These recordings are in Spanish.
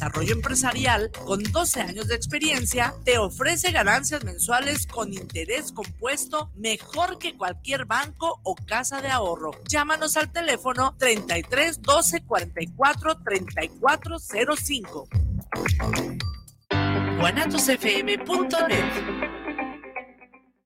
Desarrollo Empresarial, con 12 años de experiencia, te ofrece ganancias mensuales con interés compuesto mejor que cualquier banco o casa de ahorro. Llámanos al teléfono 33 12 44 34 05. guanatosfm.net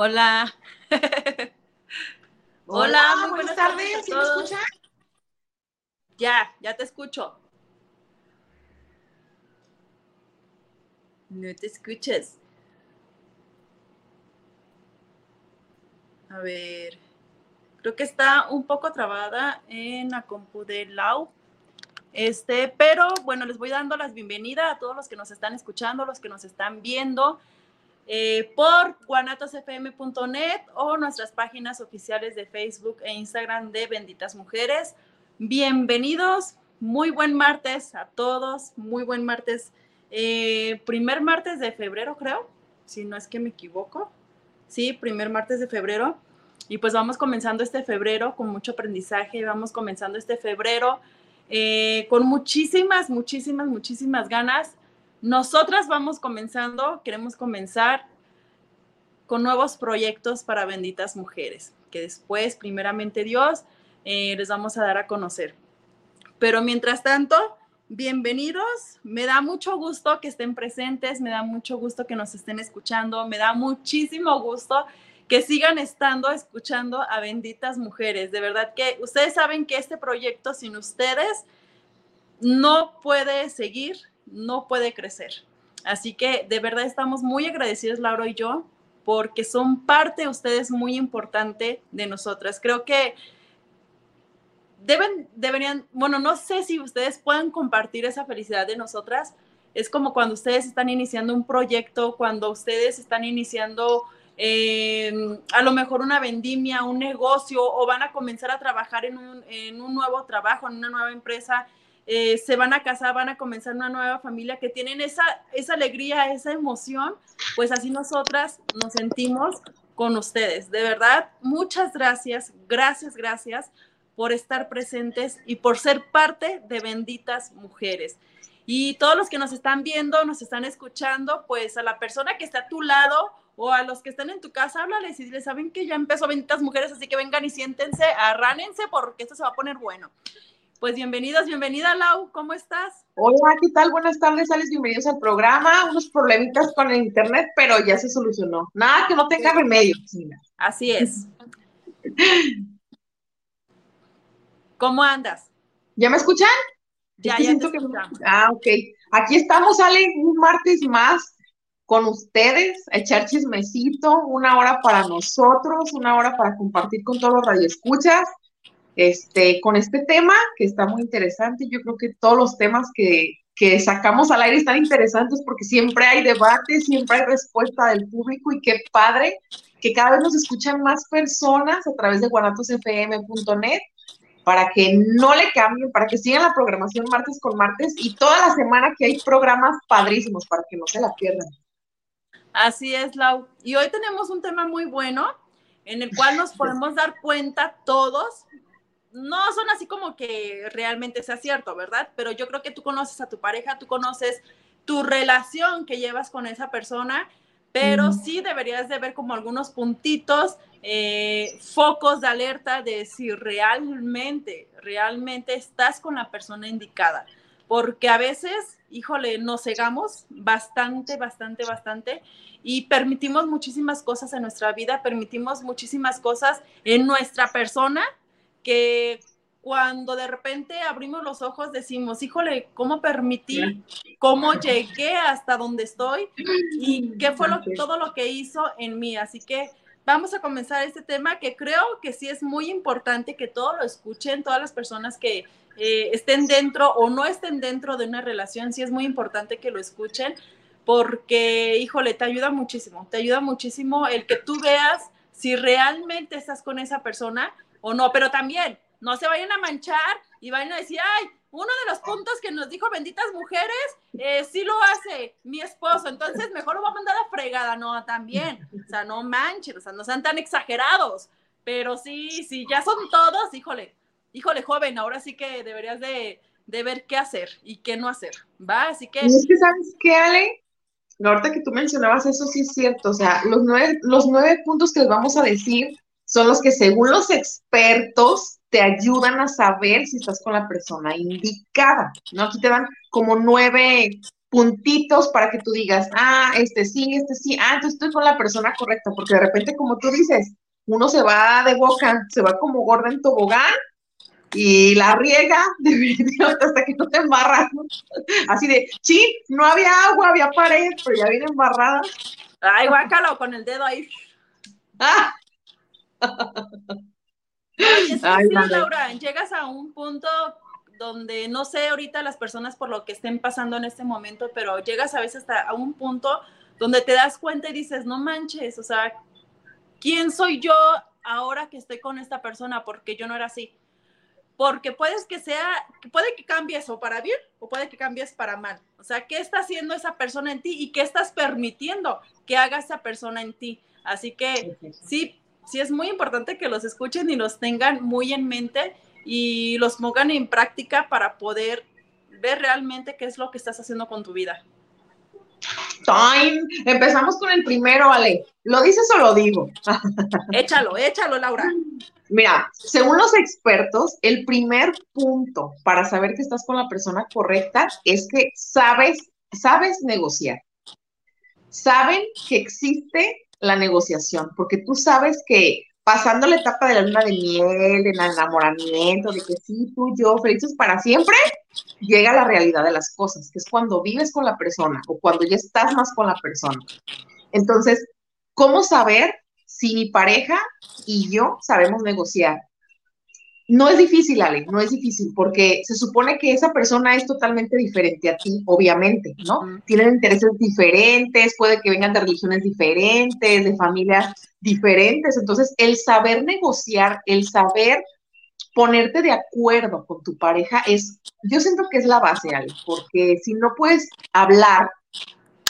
Hola. Hola, muy buenas, tardes. ¿Sí me escuchan? Ya, ya te escucho. No te escuches. A ver, creo que está un poco trabada en la compu de Lau. Este, pero bueno, les voy dando las bienvenidas a todos los que nos están escuchando, los que nos están viendo. Eh, por guanatosfm.net o nuestras páginas oficiales de Facebook e Instagram de Benditas Mujeres. Bienvenidos, muy buen martes a todos, muy buen martes, eh, primer martes de febrero creo, si no es que me equivoco. Sí, primer martes de febrero. Y pues vamos comenzando este febrero con mucho aprendizaje, vamos comenzando este febrero eh, con muchísimas, muchísimas, muchísimas ganas nosotras vamos comenzando, queremos comenzar con nuevos proyectos para benditas mujeres, que después, primeramente Dios, eh, les vamos a dar a conocer. Pero mientras tanto, bienvenidos. Me da mucho gusto que estén presentes, me da mucho gusto que nos estén escuchando, me da muchísimo gusto que sigan estando escuchando a benditas mujeres. De verdad que ustedes saben que este proyecto sin ustedes no puede seguir, no puede crecer. Así que de verdad estamos muy agradecidos, Laura y yo, porque son parte, ustedes, muy importante de nosotras. Creo que deben, deberían, bueno, no sé si ustedes pueden compartir esa felicidad de nosotras. Es como cuando ustedes están iniciando un proyecto, cuando ustedes están iniciando em, a lo mejor una vendimia, un negocio, o van a comenzar a trabajar en un, en un nuevo trabajo, en una nueva empresa eh, se van a casar, van a comenzar una nueva familia, que tienen esa, esa alegría, esa emoción, pues así nosotras nos sentimos con ustedes. De verdad, muchas gracias, gracias, gracias por estar presentes y por ser parte de benditas mujeres. Y todos los que nos están viendo, nos están escuchando, pues a la persona que está a tu lado o a los que están en tu casa, háblales y les saben que ya empezó Benditas Mujeres, así que vengan y siéntense, arránense porque esto se va a poner bueno. Pues bienvenidos, bienvenida Lau, ¿cómo estás? Hola, ¿qué tal? Buenas tardes, Alex, bienvenidos al programa. Unos problemitas con el internet, pero ya se solucionó. Nada que no tenga remedio. Así es. ¿Cómo andas? ¿Ya me escuchan? Ya, ya siento que... Ah, ok. Aquí estamos, Ale, un martes más con ustedes, a echar chismecito, una hora para nosotros, una hora para compartir con todos los radioescuchas este, con este tema que está muy interesante. Yo creo que todos los temas que, sacamos al aire están interesantes porque siempre hay debate, siempre hay respuesta del público y qué padre que cada vez nos escuchan más personas a través de guanatosfm.net para que no le cambien, para que sigan la programación martes con martes y toda la semana que hay programas padrísimos para que no se la pierdan. Así es, Lau. Y hoy tenemos un tema muy bueno en el cual nos podemos dar cuenta todos no son así como que realmente sea cierto, ¿verdad? Pero yo creo que tú conoces a tu pareja, tú conoces tu relación que llevas con esa persona, pero sí deberías de ver como algunos puntitos, eh, focos de alerta de si realmente, realmente estás con la persona indicada. Porque a veces, híjole, nos cegamos bastante, bastante, bastante y permitimos muchísimas cosas en nuestra vida, permitimos muchísimas cosas en nuestra persona que cuando de repente abrimos los ojos decimos, híjole, ¿cómo permití? ¿Cómo llegué hasta donde estoy? ¿Y qué fue lo, todo lo que hizo en mí? Así que vamos a comenzar este tema que creo que sí es muy importante que todos lo escuchen, todas las personas que eh, estén dentro o no estén dentro de una relación, sí es muy importante que lo escuchen porque, híjole, te ayuda muchísimo, te ayuda muchísimo el que tú veas si realmente estás con esa persona o no, pero también no se vayan a manchar y vayan a decir, ay, uno de los puntos que nos dijo benditas mujeres, eh, sí lo hace mi esposo, entonces mejor lo va a mandar a fregada, no, también, o sea, no manchen, o sea, no sean tan exagerados, pero sí, sí, ya son todos, híjole, híjole, joven, ahora sí que deberías de, de ver qué hacer y qué no hacer, ¿va? Así que... Y es que, ¿sabes qué, Ale? Ahorita que tú mencionabas eso, sí es cierto, o sea, los nueve, los nueve puntos que les vamos a decir son los que según los expertos te ayudan a saber si estás con la persona indicada, ¿no? Aquí te dan como nueve puntitos para que tú digas, ah, este sí, este sí, ah, entonces estoy con la persona correcta, porque de repente, como tú dices, uno se va de boca, se va como gorda en tobogán y la riega hasta que no te embarras. Así de, sí, no había agua, había pared, pero ya viene embarrada. Ay, guácalo con el dedo ahí. Ah. Sí, Laura, llegas a un punto donde no sé ahorita las personas por lo que estén pasando en este momento, pero llegas a veces hasta a un punto donde te das cuenta y dices, no manches, o sea, ¿quién soy yo ahora que estoy con esta persona? Porque yo no era así. Porque puedes que sea, puede que cambies o para bien o puede que cambies para mal. O sea, ¿qué está haciendo esa persona en ti y qué estás permitiendo que haga esa persona en ti? Así que sí, sí es muy importante que los escuchen y los tengan muy en mente y los pongan en práctica para poder ver realmente qué es lo que estás haciendo con tu vida. Time. Empezamos con el primero, Ale. ¿Lo dices o lo digo? Échalo, échalo, Laura. Mira, según los expertos, el primer punto para saber que estás con la persona correcta es que sabes, sabes negociar. Saben que existe la negociación, porque tú sabes que pasando la etapa de la luna de miel, del enamoramiento, de que sí, tú, yo, felices para siempre, llega la realidad de las cosas, que es cuando vives con la persona o cuando ya estás más con la persona. Entonces, ¿cómo saber si mi pareja y yo sabemos negociar? No es difícil, Ale, no es difícil, porque se supone que esa persona es totalmente diferente a ti, obviamente, ¿no? Tienen intereses diferentes, puede que vengan de religiones diferentes, de familias diferentes. Entonces, el saber negociar, el saber ponerte de acuerdo con tu pareja es, yo siento que es la base, Ale, porque si no puedes hablar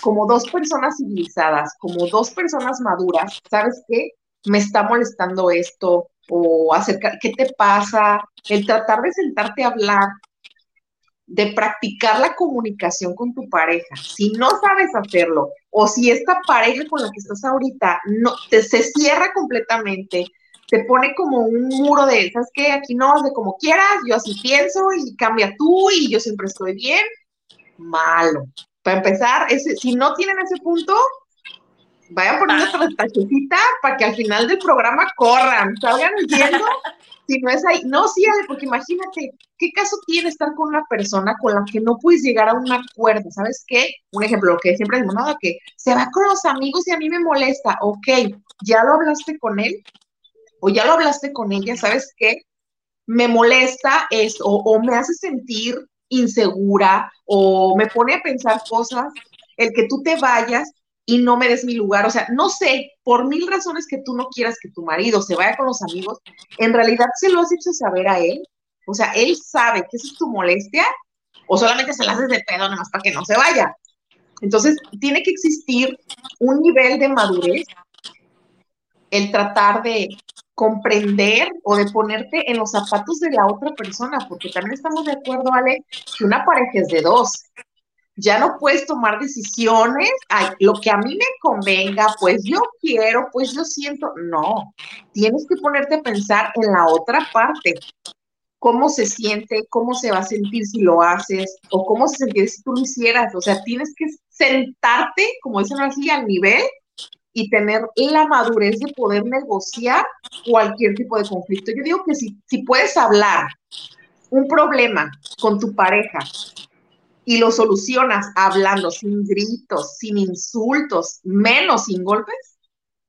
como dos personas civilizadas, como dos personas maduras, ¿sabes qué? Me está molestando esto, o acercar, ¿qué te pasa? El tratar de sentarte a hablar, de practicar la comunicación con tu pareja. Si no sabes hacerlo, o si esta pareja con la que estás ahorita no te se cierra completamente, te pone como un muro de, ¿sabes qué? Aquí no, de como quieras, yo así pienso y cambia tú y yo siempre estoy bien. Malo. Para empezar, ese, si no tienen ese punto, vayan poniendo otra tachecita para que al final del programa corran, salgan diciendo si no es ahí. No, sí, Ale, porque imagínate, ¿qué caso tiene estar con una persona con la que no puedes llegar a un acuerdo? ¿Sabes qué? Un ejemplo, que siempre decimos, no, que se va con los amigos y a mí me molesta. Ok, ¿ya lo hablaste con él? ¿O ya lo hablaste con ella? ¿Sabes qué? Me molesta esto, o me hace sentir insegura, o me pone a pensar cosas, el que tú te vayas y no me des mi lugar. O sea, no sé, por mil razones que tú no quieras que tu marido se vaya con los amigos, en realidad se lo has hecho saber a él. O sea, él sabe que esa es tu molestia o solamente se la haces de pedo nomás para que no se vaya. Entonces, tiene que existir un nivel de madurez, el tratar de comprender o de ponerte en los zapatos de la otra persona, porque también estamos de acuerdo, Ale, que una pareja es de dos ya no puedes tomar decisiones, lo que a mí me convenga, pues yo quiero, pues yo siento, no, tienes que ponerte a pensar en la otra parte, cómo se siente, cómo se va a sentir si lo haces, o cómo se sentiría si tú lo hicieras, o sea, tienes que sentarte, como dicen así, al nivel y tener la madurez de poder negociar cualquier tipo de conflicto. Yo digo que si, si puedes hablar un problema con tu pareja y lo solucionas hablando sin gritos, sin insultos, menos sin golpes,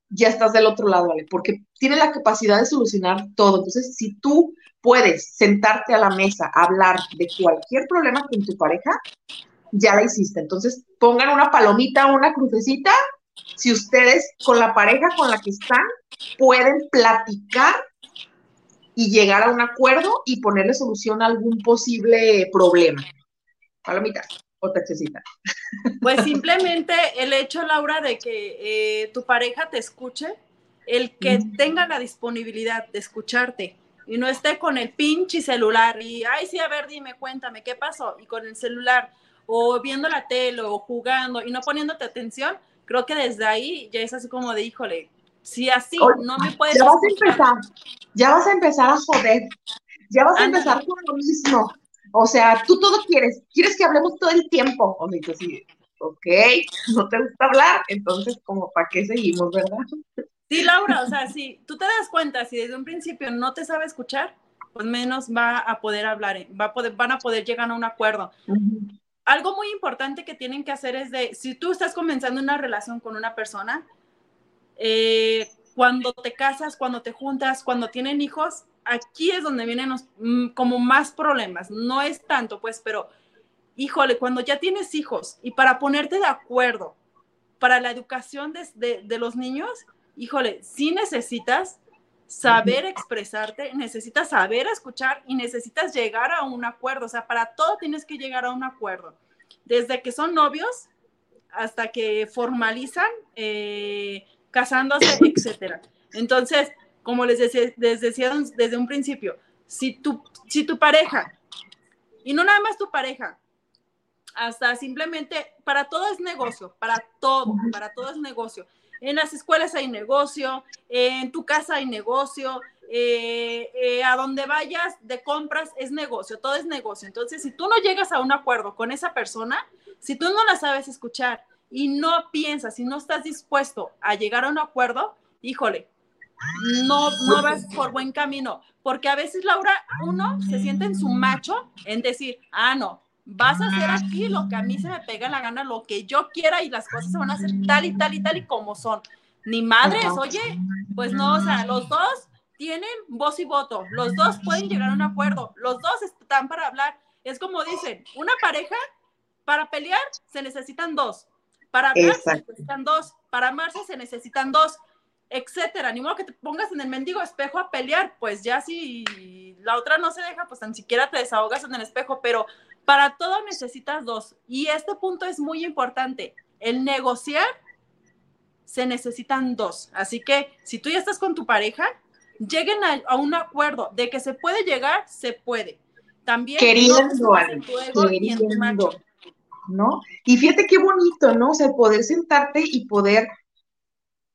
ya estás del otro lado, ¿vale? Porque tiene la capacidad de solucionar todo. Entonces, si tú puedes sentarte a la mesa, hablar de cualquier problema con tu pareja, ya la hiciste. Entonces, pongan una palomita, una crucecita, si ustedes con la pareja con la que están pueden platicar y llegar a un acuerdo y ponerle solución a algún posible problema. Palomita o taxecita. Pues simplemente el hecho, Laura, de que eh, tu pareja te escuche, el que tenga la disponibilidad de escucharte y no esté con el pinche celular y, ay, sí, a ver, dime, cuéntame, ¿qué pasó? Y con el celular o viendo la tele o jugando y no poniéndote atención, creo que desde ahí ya es así como de, híjole, si así no me puedes... Ya vas a empezar, ya vas a empezar a joder, ya vas a empezar con lo mismo. O sea, tú todo quieres, quieres que hablemos todo el tiempo. O sea, sí, ok, no te gusta hablar, entonces, como, ¿para qué seguimos, verdad? Sí, Laura, o sea, si tú te das cuenta, si desde un principio no te sabe escuchar, pues menos va a poder hablar, va a poder, van a poder llegar a un acuerdo algo muy importante que tienen que hacer es de, si tú estás comenzando una relación con una persona, eh, cuando te casas, cuando te juntas, cuando tienen hijos, aquí es donde vienen mm, como más problemas. No es tanto, pues, pero híjole, cuando ya tienes hijos y para ponerte de acuerdo para la educación de, de los niños, híjole, sí necesitas saber expresarte, necesitas saber escuchar y necesitas llegar a un acuerdo. O sea, para todo tienes que llegar a un acuerdo. Desde que son novios hasta que formalizan, eh, casándose, etcétera. Entonces, como les decía, desde un principio, si tu, si tu pareja, y no nada más tu pareja, hasta simplemente, para todo es negocio, para todo, para todo es negocio en las escuelas hay negocio, en tu casa hay negocio, eh, eh, a donde vayas de compras es negocio, todo es negocio. Entonces, si tú no llegas a un acuerdo con esa persona, si tú no la sabes escuchar y no piensas, y no estás dispuesto a llegar a un acuerdo, híjole, no, no vas por buen camino. Porque a veces, Laura, uno se siente en su macho en decir, ah, no, vas a hacer aquí lo que a mí se me pega la gana, lo que yo quiera y las cosas se van a hacer tal y tal y tal y como son. Ni madres, oye, pues no, o sea, los dos tienen voz y voto, los dos pueden llegar a un acuerdo, los dos están para hablar. Es como dicen, una pareja, para pelear se necesitan dos, para hablar se necesitan dos, para amarse se necesitan dos, etcétera. Ni modo que te pongas en el mendigo espejo a pelear, pues ya si la otra no se deja, pues tan siquiera te desahogas en el espejo, pero para todo necesitas dos. Y este punto es muy importante. El negociar se necesitan dos. Así que si tú ya estás con tu pareja, lleguen a, un acuerdo de que se puede llegar, se puede. También queriendo, ¿no? Y fíjate qué bonito, ¿no? O sea, poder sentarte y poder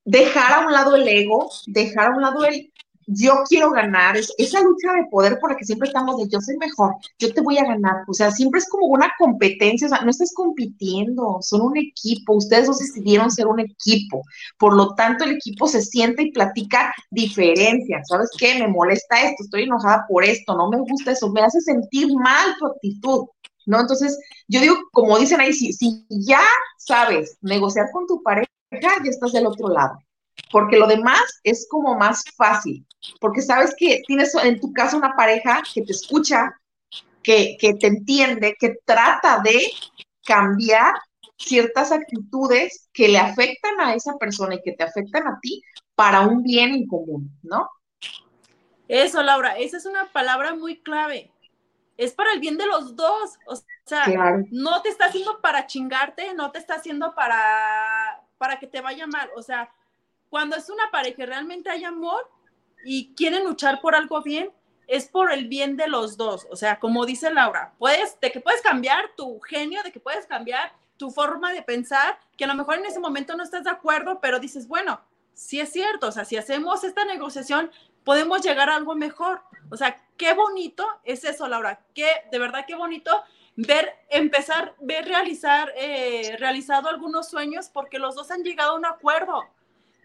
dejar a un lado el ego, dejar a un lado el yo quiero ganar, es, esa lucha de poder por la que siempre estamos de yo soy mejor, yo te voy a ganar, o sea, siempre es como una competencia, o sea, no estás compitiendo, son un equipo, ustedes dos decidieron ser un equipo, por lo tanto el equipo se siente y platica diferencias, ¿sabes qué? Me molesta esto, estoy enojada por esto, no me gusta eso, me hace sentir mal tu actitud, ¿no? Entonces, yo digo, como dicen ahí, si, si ya sabes negociar con tu pareja, ya estás del otro lado porque lo demás es como más fácil, porque sabes que tienes en tu casa una pareja que te escucha, que, te entiende, que trata de cambiar ciertas actitudes que le afectan a esa persona y que te afectan a ti para un bien en común, ¿no? Eso, Laura, esa es una palabra muy clave. Es para el bien de los dos. O sea, no te está haciendo para chingarte, no te está haciendo para, para que te vaya mal. O sea, cuando es una pareja realmente hay amor y quieren luchar por algo bien, es por el bien de los dos. O sea, como dice Laura, puedes, de que puedes cambiar tu genio, de que puedes cambiar tu forma de pensar, que a lo mejor en ese momento no estás de acuerdo, pero dices, bueno, sí es cierto, o sea, si hacemos esta negociación, podemos llegar a algo mejor. O sea, qué bonito es eso, Laura, qué, de verdad, qué bonito ver, empezar, ver realizar, eh, realizado algunos sueños porque los dos han llegado a un acuerdo.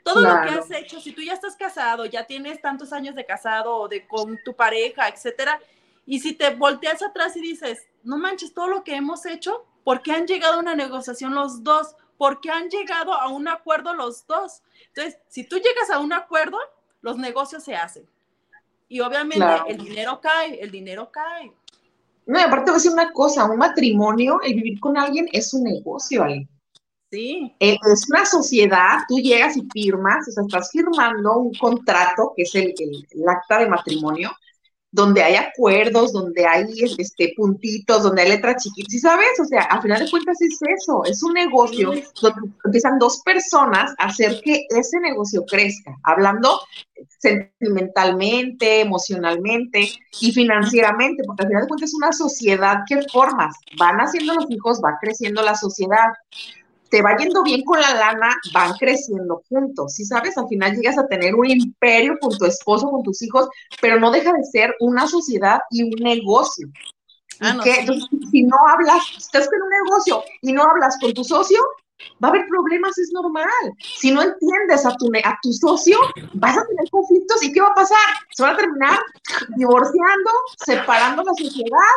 Todo lo que has hecho, si tú ya estás casado, ya tienes tantos años de casado o de con tu pareja, etcétera, y si te volteas atrás y dices, no manches, todo lo que hemos hecho, ¿por qué han llegado a una negociación los dos? ¿Por qué han llegado a un acuerdo los dos? Entonces, si tú llegas a un acuerdo, los negocios se hacen. Y obviamente el dinero cae, el dinero cae. No, y aparte voy a decir una cosa, un matrimonio, el vivir con alguien es un negocio, Ale. Sí. Eh, es una sociedad, tú llegas y firmas, o sea, estás firmando un contrato que es el, el acta de matrimonio, donde hay acuerdos, donde hay este, puntitos, donde hay letras chiquitas, ¿sí sabes? O sea, al final de cuentas es eso, es un negocio donde empiezan dos personas a hacer que ese negocio crezca, hablando sentimentalmente, emocionalmente y financieramente, porque al final de cuentas es una sociedad que formas, van haciendo los hijos, va creciendo la sociedad te va yendo bien con la lana, van creciendo juntos. Si sabes, al final llegas a tener un imperio con tu esposo, con tus hijos, pero no deja de ser una sociedad y un negocio. Ah, que, si no hablas, estás en un negocio y no hablas con tu socio, va a haber problemas, es normal. Si no entiendes a tu, a tu socio, vas a tener conflictos y ¿qué va a pasar? Se van a terminar divorciando, separando la sociedad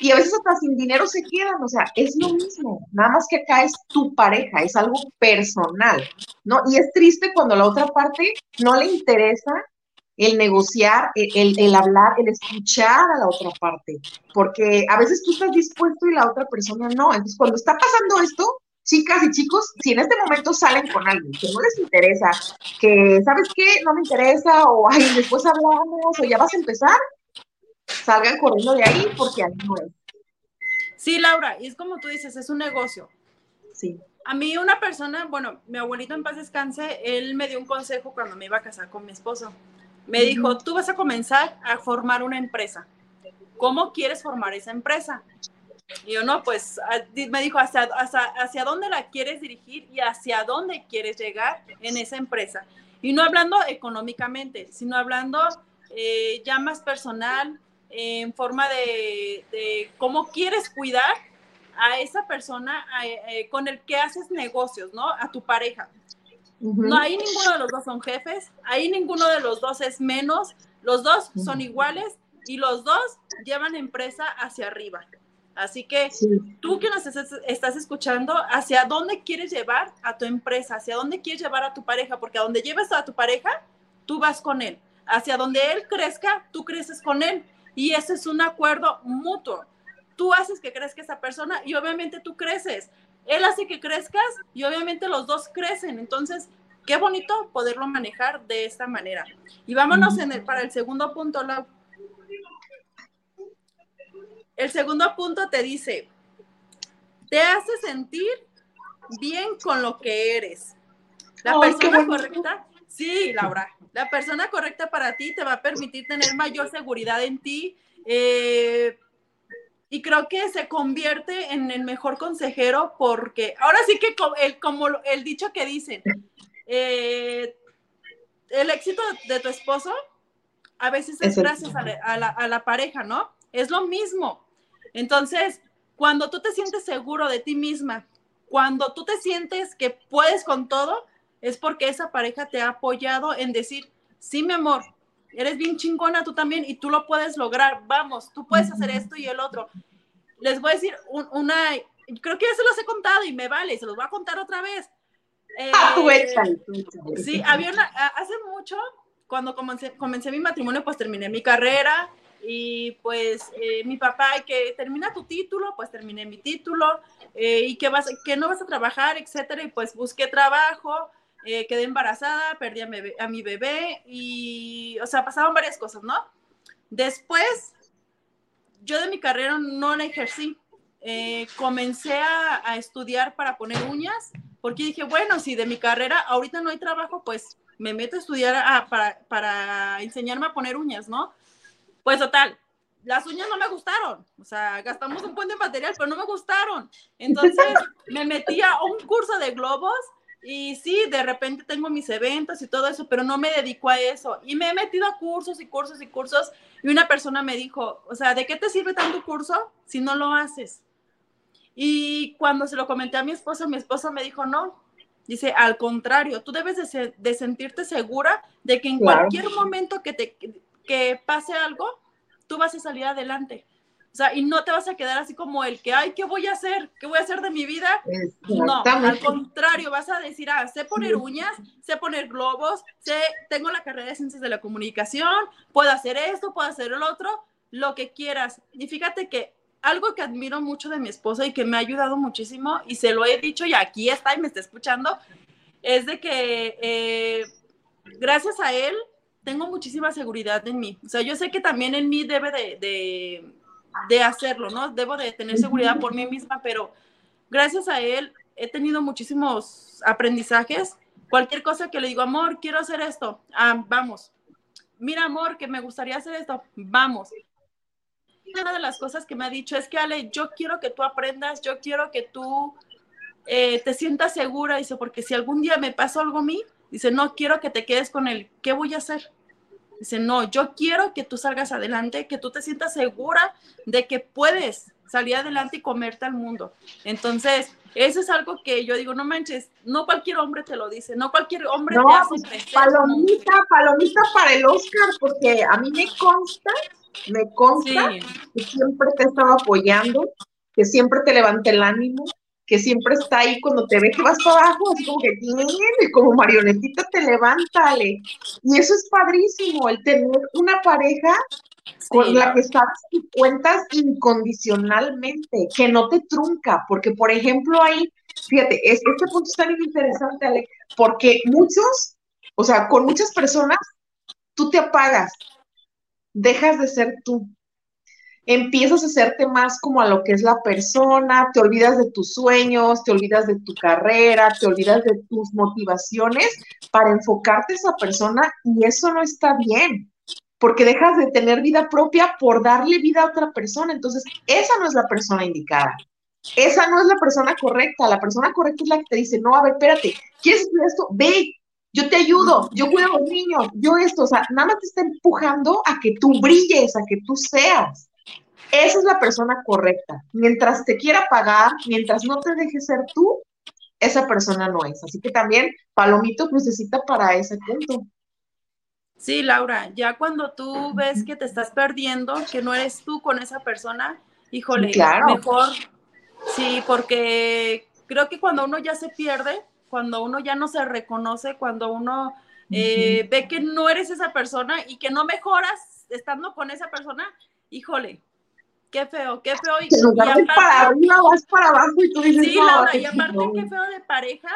y a veces hasta sin dinero se quedan, o sea, es lo mismo, nada más que acá es tu pareja, es algo personal, ¿no? Y es triste cuando la otra parte no le interesa el negociar, el, el, hablar, el escuchar a la otra parte, porque a veces tú estás dispuesto y la otra persona no. Entonces, cuando está pasando esto, chicas y chicos, si en este momento salen con alguien que no les interesa, que, ¿sabes qué? No me interesa, o, ay, después hablamos, o ya vas a empezar, salgan corriendo de ahí porque ahí no es. Sí, Laura, y es como tú dices, es un negocio. Sí. A mí una persona, bueno, mi abuelito en paz descanse, él me dio un consejo cuando me iba a casar con mi esposo. Me dijo, tú vas a comenzar a formar una empresa. ¿Cómo quieres formar esa empresa? Y yo no, pues me dijo, hacia, hacia, dónde la quieres dirigir y hacia dónde quieres llegar en esa empresa. Y no hablando económicamente, sino hablando eh, ya más personal, en forma de, cómo quieres cuidar a esa persona eh, con el que haces negocios, ¿no? A tu pareja. No, ahí ninguno de los dos son jefes, ahí ninguno de los dos es menos, los dos son iguales y los dos llevan empresa hacia arriba. Así que tú que nos estás escuchando, ¿hacia dónde quieres llevar a tu empresa? ¿Hacia dónde quieres llevar a tu pareja? Porque a donde lleves a tu pareja, tú vas con él. Hacia donde él crezca, tú creces con él y ese es un acuerdo mutuo. Tú haces que crezca esa persona y obviamente tú creces. Él hace que crezcas y obviamente los dos crecen. Entonces, qué bonito poderlo manejar de esta manera. Y vámonos en el, para el segundo punto, El segundo punto te dice, te hace sentir bien con lo que eres. La persona correcta, sí, Laura, la persona correcta para ti te va a permitir tener mayor seguridad en ti. Eh, y creo que se convierte en el mejor consejero porque ahora sí que el, como el dicho que dicen, eh, el éxito de tu esposo a veces es, gracias a la, a la pareja, ¿no? Es lo mismo. Entonces, cuando tú te sientes seguro de ti misma, cuando tú te sientes que puedes con todo, es porque esa pareja te ha apoyado en decir, sí, mi amor, eres bien chingona tú también y tú lo puedes lograr, vamos, tú puedes hacer esto y el otro. Les voy a decir una, creo que ya se los he contado y me vale, se los voy a contar otra vez. Ah, eh, sí, había una, hace mucho, cuando comencé, comencé mi matrimonio, pues terminé mi carrera y pues eh, mi papá, que termina tu título, pues terminé mi título eh, y que, vas, que no vas a trabajar, etcétera, y pues busqué trabajo eh, quedé embarazada, perdí a mi, bebé y, o sea, pasaban varias cosas, ¿no? Después, yo de mi carrera no la ejercí. Eh, comencé a, estudiar para poner uñas, porque dije, bueno, si de mi carrera ahorita no hay trabajo, pues me meto a estudiar para, para enseñarme a poner uñas, ¿no? Pues total, las uñas no me gustaron, o sea, gastamos un buen de material, pero no me gustaron. Entonces me metí a un curso de globos y sí, de repente tengo mis eventos y todo eso, pero no me dedico a eso. Y me he metido a cursos y cursos y cursos. Y una persona me dijo, o sea, ¿de qué te sirve tanto curso si no lo haces? Y cuando se lo comenté a mi esposo, mi esposo me dijo, no. Dice, al contrario, tú debes de, sentirte segura de que en cualquier momento que, te, que pase algo, tú vas a salir adelante. O sea, y no te vas a quedar así como el que, ay, ¿qué voy a hacer? ¿Qué voy a hacer de mi vida? No, al contrario, vas a decir, ah, sé poner uñas, sé poner globos, sé, tengo la carrera de ciencias de la comunicación, puedo hacer esto, puedo hacer el otro, lo que quieras. Y fíjate que algo que admiro mucho de mi esposa y que me ha ayudado muchísimo, y se lo he dicho y aquí está y me está escuchando, es de que eh, gracias a él tengo muchísima seguridad en mí. O sea, yo sé que también en mí debe de, de, hacerlo, ¿no? Debo de tener seguridad por mí misma, pero gracias a él he tenido muchísimos aprendizajes. Cualquier cosa que le digo, amor, quiero hacer esto, ah, vamos. Mira, amor, que me gustaría hacer esto, vamos. Una de las cosas que me ha dicho es que, Ale, yo quiero que tú aprendas, yo quiero que tú eh, te sientas segura, dice, porque si algún día me pasa algo a mí, Dice, no quiero que te quedes con el, ¿qué voy a hacer? Dice, no, yo quiero que tú salgas adelante, que tú te sientas segura de que puedes salir adelante y comerte al mundo. Entonces, eso es algo que yo digo, no manches, no cualquier hombre te lo dice, no cualquier hombre te hace pues, Palomita, palomita para el Oscar, porque a mí me consta, me consta que siempre te he estado apoyando, que siempre te levanta el ánimo, que siempre está ahí cuando te ve que vas para abajo, así como que tiene, como marionetita te levántale. Y eso es padrísimo, el tener una pareja con la que sabes que cuentas incondicionalmente, que no te trunca, porque por ejemplo ahí, fíjate, este punto es tan interesante, Ale, porque muchos, o sea, con muchas personas, tú te apagas, dejas de ser tú, empiezas a hacerte más como a lo que es la persona, te olvidas de tus sueños, te olvidas de tu carrera, te olvidas de tus motivaciones para enfocarte a esa persona y eso no está bien, porque dejas de tener vida propia por darle vida a otra persona. Entonces, esa no es la persona indicada. Esa no es la persona correcta. La persona correcta es la que te dice, no, a ver, espérate, ¿quieres hacer esto? Ve, yo te ayudo, yo cuido a los niños, yo esto, o sea, nada más te está empujando a que tú brilles, a que tú seas. Esa es la persona correcta. Mientras te quiera pagar, mientras no te deje ser tú, esa persona no es. Así que también Palomito necesita para ese punto. Sí, Laura, ya cuando tú ves que te estás perdiendo, que no eres tú con esa persona, híjole, mejor. Sí, porque creo que cuando uno ya se pierde, cuando uno ya no se reconoce, cuando uno eh, ve que no eres esa persona y que no mejoras estando con esa persona, híjole, qué feo, qué feo. Y, y para arriba vas para abajo y tú dices, sí, Laura, y aparte qué feo de pareja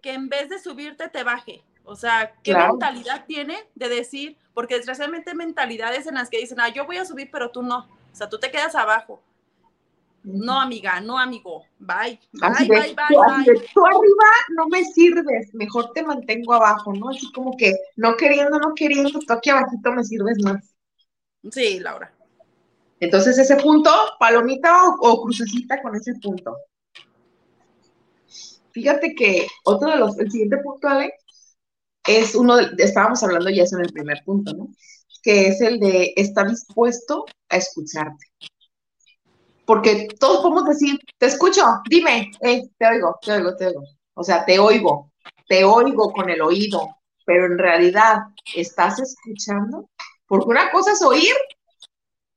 que en vez de subirte te baje. O sea, ¿qué mentalidad tiene de decir? Porque desgraciadamente mentalidades en las que dicen, ah, yo voy a subir, pero tú no. O sea, tú te quedas abajo. No, amiga, no, amigo. Bye. Bye, bye, bye, Tú arriba no me sirves, mejor te mantengo abajo, ¿no? Así como que no queriendo, no queriendo, tú aquí abajito me sirves más. Sí, Laura. Entonces, ese punto, palomita o, crucecita con ese punto. Fíjate que otro de los, el siguiente punto, Ale, es uno, de, estábamos hablando ya eso en el primer punto, ¿no? Que es el de estar dispuesto a escucharte. Porque todos podemos decir, te escucho, dime, te oigo, te oigo, te oigo. O sea, te oigo, te oigo con el oído, pero en realidad, ¿estás escuchando? Porque una cosa es oír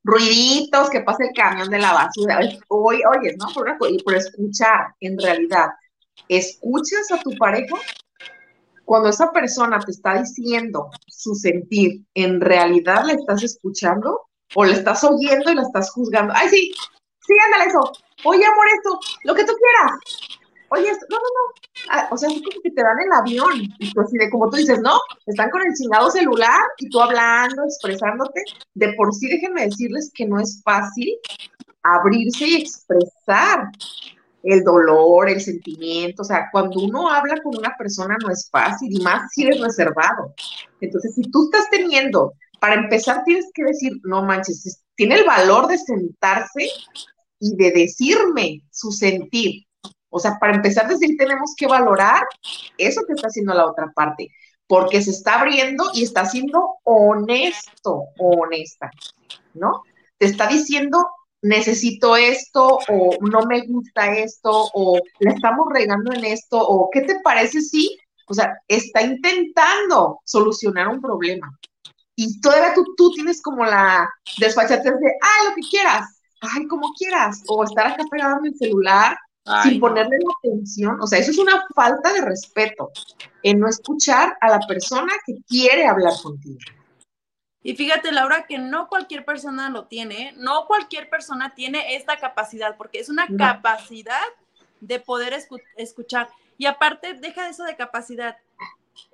ruiditos, que pasa el camión de la basura. Oye, oye, ¿no? Por, por escuchar, en realidad, ¿escuchas a tu pareja? Cuando esa persona te está diciendo su sentir, ¿en realidad le estás escuchando? ¿O le estás oyendo y la estás juzgando? Ay, sí, sí, ándale eso. Oye, amor, esto, lo que tú quieras oye, no, no, no. Ah, o sea, es como que te dan el avión. Y tú así de como tú dices, no, están con el chingado celular y tú hablando, expresándote. De por sí, déjenme decirles que no es fácil abrirse y expresar el dolor, el sentimiento. O sea, cuando uno habla con una persona no es fácil y más si eres reservado. Entonces, si tú estás teniendo para empezar tienes que decir, no manches, tiene el valor de sentarse y de decirme su sentir. O sea, para empezar a decir, tenemos que valorar eso que está haciendo la otra parte, porque se está abriendo y está siendo honesto o honesta, ¿no? Te está diciendo, necesito esto, o no me gusta esto, o le estamos regando en esto, o ¿qué te parece si? O sea, está intentando solucionar un problema. Y todavía tú, tú tienes como la desfachatez de, ah, lo que quieras, ay, como quieras, o estar acá pegado en el celular sin ponerle la atención. O sea, eso es una falta de respeto en no escuchar a la persona que quiere hablar contigo. Y fíjate, Laura, que no cualquier persona lo tiene, ¿eh? no cualquier persona tiene esta capacidad, porque es una capacidad de poder escuchar. Y aparte, deja eso de capacidad.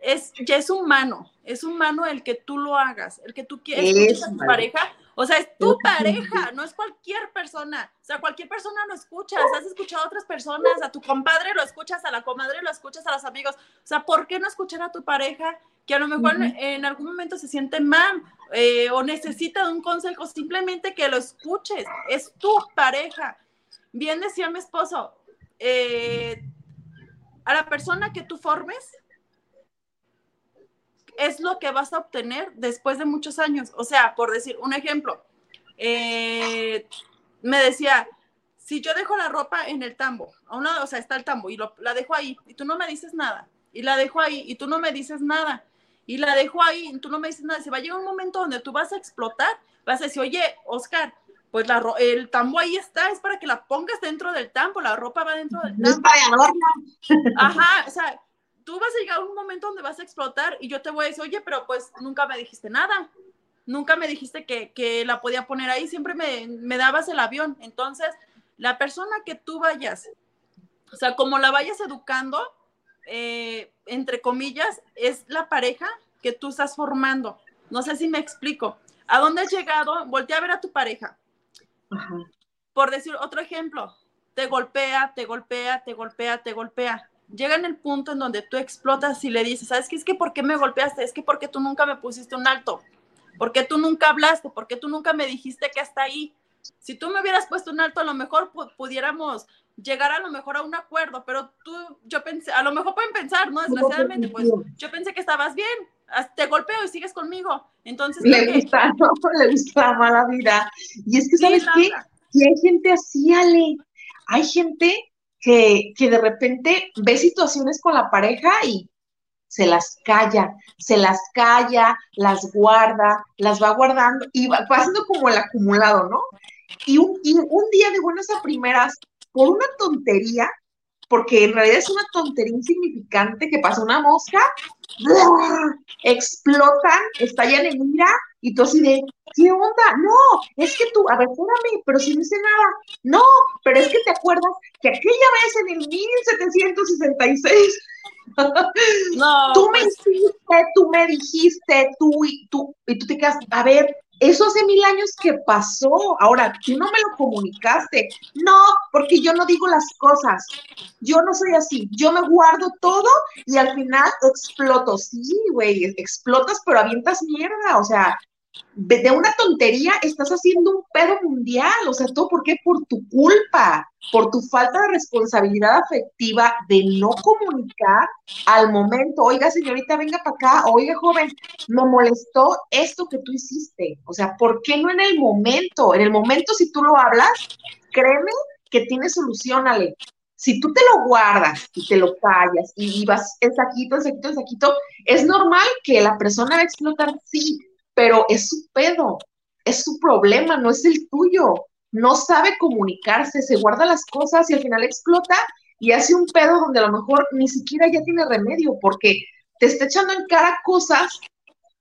Es, ya es humano, es humano el que tú lo hagas, el que tú quieres a tu pareja, o sea, es tu pareja, no es cualquier persona. O sea, cualquier persona lo escuchas. Has escuchado a otras personas, a tu compadre lo escuchas, a la comadre lo escuchas, a los amigos. O sea, ¿por qué no escuchar a tu pareja que a lo mejor en algún momento se siente mal eh, o necesita de un consejo? Simplemente que lo escuches. Es tu pareja. Bien decía mi esposo, eh, a la persona que tú formes, es lo que vas a obtener después de muchos años. O sea, por decir un ejemplo, eh, me decía, si yo dejo la ropa en el tambo, a una, o sea, está el tambo y la dejo ahí y tú no me dices nada, y la dejo ahí y tú no me dices nada, y la dejo ahí y tú no me dices nada, se va a llegar un momento donde tú vas a explotar, vas a decir, oye, Oscar, pues la, el tambo ahí está, es para que la pongas dentro del tambo, la ropa va dentro del tambo. Ajá, o sea, tú vas a llegar a un momento donde vas a explotar y yo te voy a decir, oye, pero pues nunca me dijiste nada, nunca me dijiste que, la podía poner ahí, siempre me, dabas el avión. Entonces, la persona que tú vayas, o sea, como la vayas educando, eh, entre comillas, es la pareja que tú estás formando. No sé si me explico. ¿A dónde has llegado? Voltea a ver a tu pareja. Por decir otro ejemplo, te golpea, te golpea, te golpea, te golpea llega en el punto en donde tú explotas y le dices, ¿sabes qué? Es que ¿por qué me golpeaste? Es que porque tú nunca me pusiste un alto. ¿Por qué tú nunca hablaste? ¿Por qué tú nunca me dijiste que hasta ahí? Si tú me hubieras puesto un alto, a lo mejor pudiéramos llegar a lo mejor a un acuerdo, pero tú, yo pensé, a lo mejor pueden pensar, ¿no? Desgraciadamente, pues yo pensé que estabas bien, te golpeo y sigues conmigo. Entonces, le gusta, no, le gusta la mala vida. Y es que, ¿sabes qué? Y hay gente así, Ale. Hay gente que, de repente ve situaciones con la pareja y se las calla, se las calla, las guarda, las va guardando y va pasando como el acumulado, ¿no? Y un, día de buenas a primeras, por una tontería, porque en realidad es una tontería insignificante que pasa una mosca, explotan, estallan en ira y tú así de, ¿qué onda? No, es que tú, a ver, espérame, pero si no hice nada. No, pero es que te acuerdas que aquella vez en el 1766 no, tú me hiciste, pues tú me dijiste, tú y tú, y tú te quedas, a ver, eso hace mil años que pasó. Ahora, tú no me lo comunicaste. No, porque yo no digo las cosas. Yo no soy así. Yo me guardo todo y al final exploto. Sí, güey, explotas, pero avientas mierda. O sea, de una tontería estás haciendo un pedo mundial, o sea, todo por qué? Por tu culpa, por tu falta de responsabilidad afectiva de no comunicar al momento, oiga señorita, venga para acá, oiga joven, me molestó esto que tú hiciste, o sea, ¿por qué no en el momento? En el momento si tú lo hablas, créeme que tiene solución, Ale. Si tú te lo guardas y te lo callas y, vas el saquito, el saquito, el saquito, es normal que la persona va a explotar, sí, pero es su pedo, es su problema, no es el tuyo. No sabe comunicarse, se guarda las cosas y al final explota y hace un pedo donde a lo mejor ni siquiera ya tiene remedio porque te está echando en cara cosas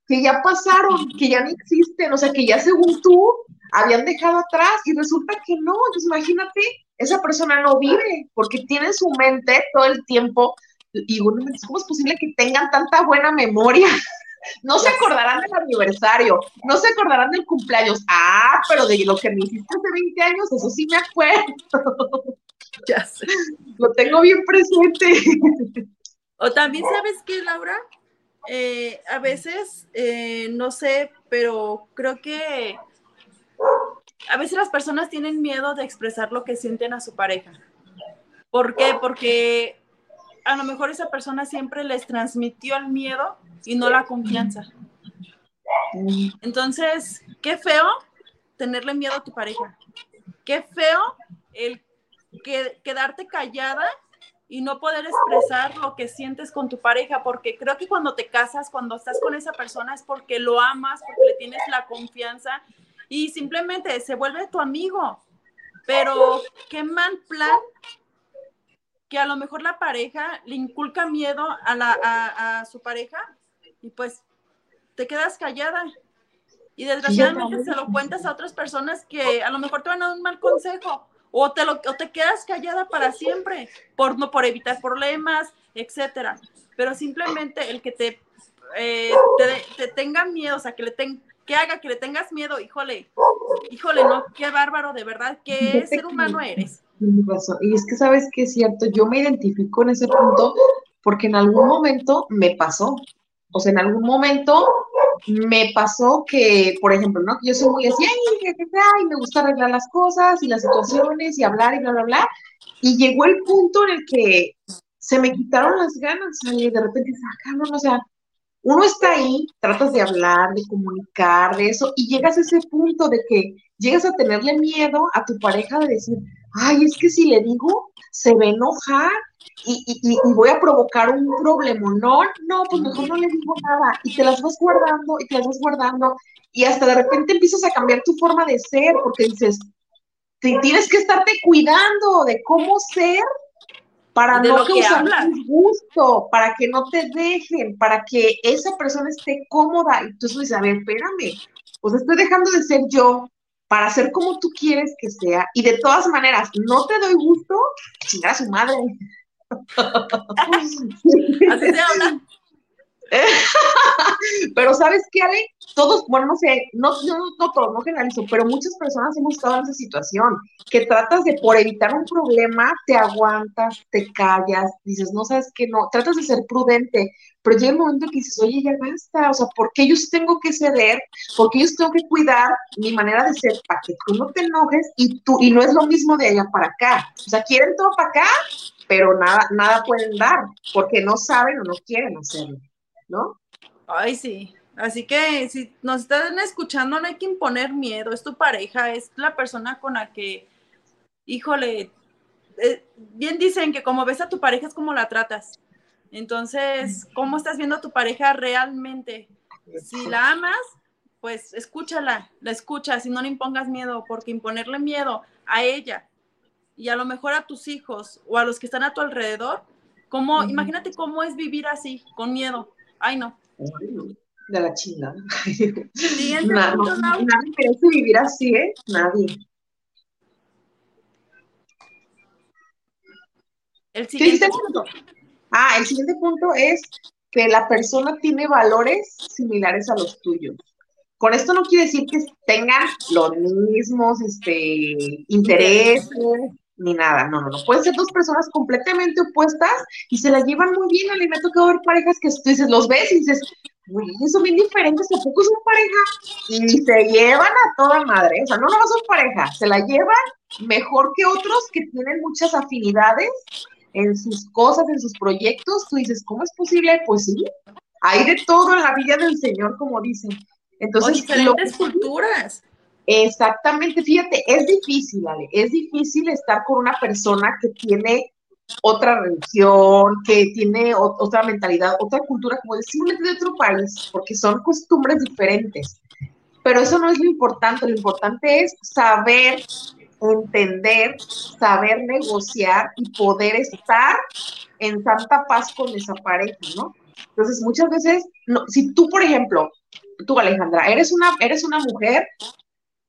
que ya pasaron, que ya no existen, o sea, que ya según tú habían dejado atrás y resulta que no. Entonces, imagínate, esa persona no vive porque tiene en su mente todo el tiempo y uno, ¿cómo es posible que tengan tanta buena memoria? No se acordarán del aniversario, no se acordarán del cumpleaños. Ah, pero de lo que me hiciste hace 20 años, eso sí me acuerdo. Ya sé. Lo tengo bien presente. O también, ¿sabes qué, Laura? Eh, a veces, eh, no sé, pero creo que a veces las personas tienen miedo de expresar lo que sienten a su pareja. ¿Por qué? Porque a lo mejor esa persona siempre les transmitió el miedo y no la confianza. Entonces, qué feo tenerle miedo a tu pareja. Qué feo el quedarte callada y no poder expresar lo que sientes con tu pareja, porque creo que cuando te casas, cuando estás con esa persona es porque lo amas, porque le tienes la confianza y simplemente se vuelve tu amigo. Pero qué mal plan que a lo mejor la pareja le inculca miedo a, la, a, su pareja y pues te quedas callada. Y desgraciadamente se lo cuentas a otras personas que a lo mejor te van a dar un mal consejo o te, lo, o te quedas callada para siempre por, no, por evitar problemas, etcétera. Pero simplemente el que te, eh, te, tenga miedo, o sea, que le ten, que haga que le tengas miedo, híjole, híjole, no, qué bárbaro, de verdad, qué ser humano eres. Y es que sabes que es cierto, yo me identifico en ese punto porque en algún momento me pasó. O sea, en algún momento me pasó que, por ejemplo, ¿no? Yo soy muy así, ay, me gusta arreglar las cosas y las situaciones y hablar y bla, bla, bla. Y llegó el punto en el que se me quitaron las ganas y de repente, ah, no, o sea, uno está ahí, tratas de hablar, de comunicar, de eso, y llegas a ese punto de que llegas a tenerle miedo a tu pareja de decir, ay, es que si le digo, se va a enojar y, y, y, voy a provocar un problema. No, no, pues mejor no le digo nada. Y te las vas guardando y te las vas guardando y hasta de repente empiezas a cambiar tu forma de ser porque dices, tienes que estarte cuidando de cómo ser para no causar gusto, para que no te dejen, para que esa persona esté cómoda. Y tú dices, a ver, espérame, pues estoy dejando de ser yo para ser como tú quieres que sea. Y de todas maneras, no te doy gusto, chingar a su madre. Así se habla. pero sabes qué, Ale, todos, bueno, no sé, no, no, no todos, no generalizo, pero muchas personas hemos estado en esa situación, que tratas de, por evitar un problema, te aguantas, te callas, dices, no sabes qué, no, tratas de ser prudente, pero llega el momento que dices, oye, ya basta, o sea, ¿por qué yo tengo que ceder? ¿Por qué yo tengo que cuidar mi manera de ser para que tú no te enojes y tú, y no es lo mismo de allá para acá? O sea, quieren todo para acá, pero nada, nada pueden dar, porque no saben o no quieren hacerlo. ¿No? Ay, sí. Así que si nos están escuchando, no hay que imponer miedo. Es tu pareja, es la persona con la que, híjole, eh, bien dicen que como ves a tu pareja es como la tratas. Entonces, ¿cómo estás viendo a tu pareja realmente? Si la amas, pues escúchala, la escuchas y no le impongas miedo, porque imponerle miedo a ella y a lo mejor a tus hijos o a los que están a tu alrededor, como, imagínate cómo es vivir así, con miedo. Ay, no. De la chingada. nadie merece vivir así, ¿eh? Nadie. El siguiente punto. Ah, el siguiente punto es que la persona tiene valores similares a los tuyos. Con esto no quiere decir que tengan los mismos este, intereses, ni nada. No, no, no. Pueden ser dos personas completamente opuestas y se las llevan muy bien. Le me ha tocado ver parejas que tú dices, los ves y dices, uy, son bien diferentes, tampoco son pareja. Y se llevan a toda madre. O sea, no, no son pareja, se la llevan mejor que otros que tienen muchas afinidades en sus cosas, en sus proyectos. Tú dices, ¿cómo es posible? Pues sí, hay de todo en la vida del Señor, como dicen. Entonces, diferentes culturas. Exactamente, fíjate, es difícil, Ale, es difícil estar con una persona que tiene otra religión, que tiene otra mentalidad, otra cultura, como simplemente de otro país, porque son costumbres diferentes. Pero eso no es lo importante, lo importante es saber entender, saber negociar y poder estar en santa paz con esa pareja, ¿no? Entonces, muchas veces, no, si tú, por ejemplo, tú, Alejandra, eres una, eres una mujer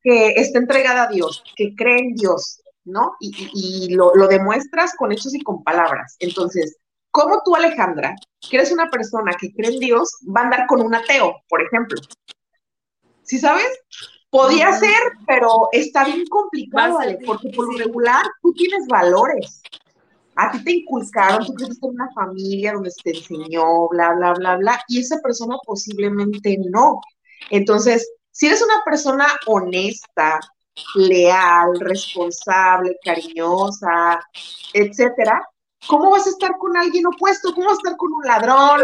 que está entregada a Dios, que cree en Dios, ¿no? Y, lo, demuestras con hechos y con palabras. Entonces, ¿cómo tú, Alejandra, que eres una persona que cree en Dios, va a andar con un ateo, por ejemplo? ¿Sí sabes? Podía ser, pero está bien complicado, porque por lo regular tú tienes valores. A ti te inculcaron, tú creciste en una familia donde se te enseñó, bla, bla, bla, bla, y esa persona posiblemente no. Entonces, si eres una persona honesta, leal, responsable, cariñosa, etcétera, ¿cómo vas a estar con alguien opuesto? ¿Cómo vas a estar con un ladrón,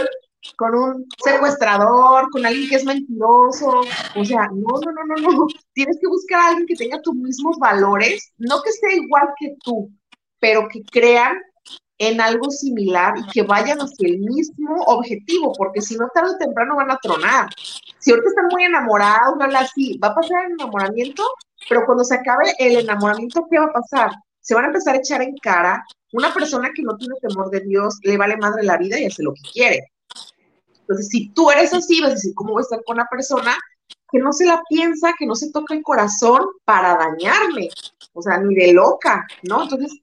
con un secuestrador, con alguien que es mentiroso? O sea, no, no, no, no, no. Tienes que buscar a alguien que tenga tus mismos valores, no que sea igual que tú, pero que crean en algo similar y que vayan hacia el mismo objetivo, porque si no, tarde o temprano van a tronar. Si ahorita están muy enamorados, no así, va a pasar el enamoramiento, pero cuando se acabe el enamoramiento, ¿qué va a pasar? Se van a empezar a echar en cara. Una persona que no tiene temor de Dios le vale madre la vida y hace lo que quiere. Entonces, si tú eres así, vas a decir, ¿cómo voy a estar con una persona que no se la piensa, que no se toca el corazón para dañarme? O sea, ni de loca, ¿no? Entonces,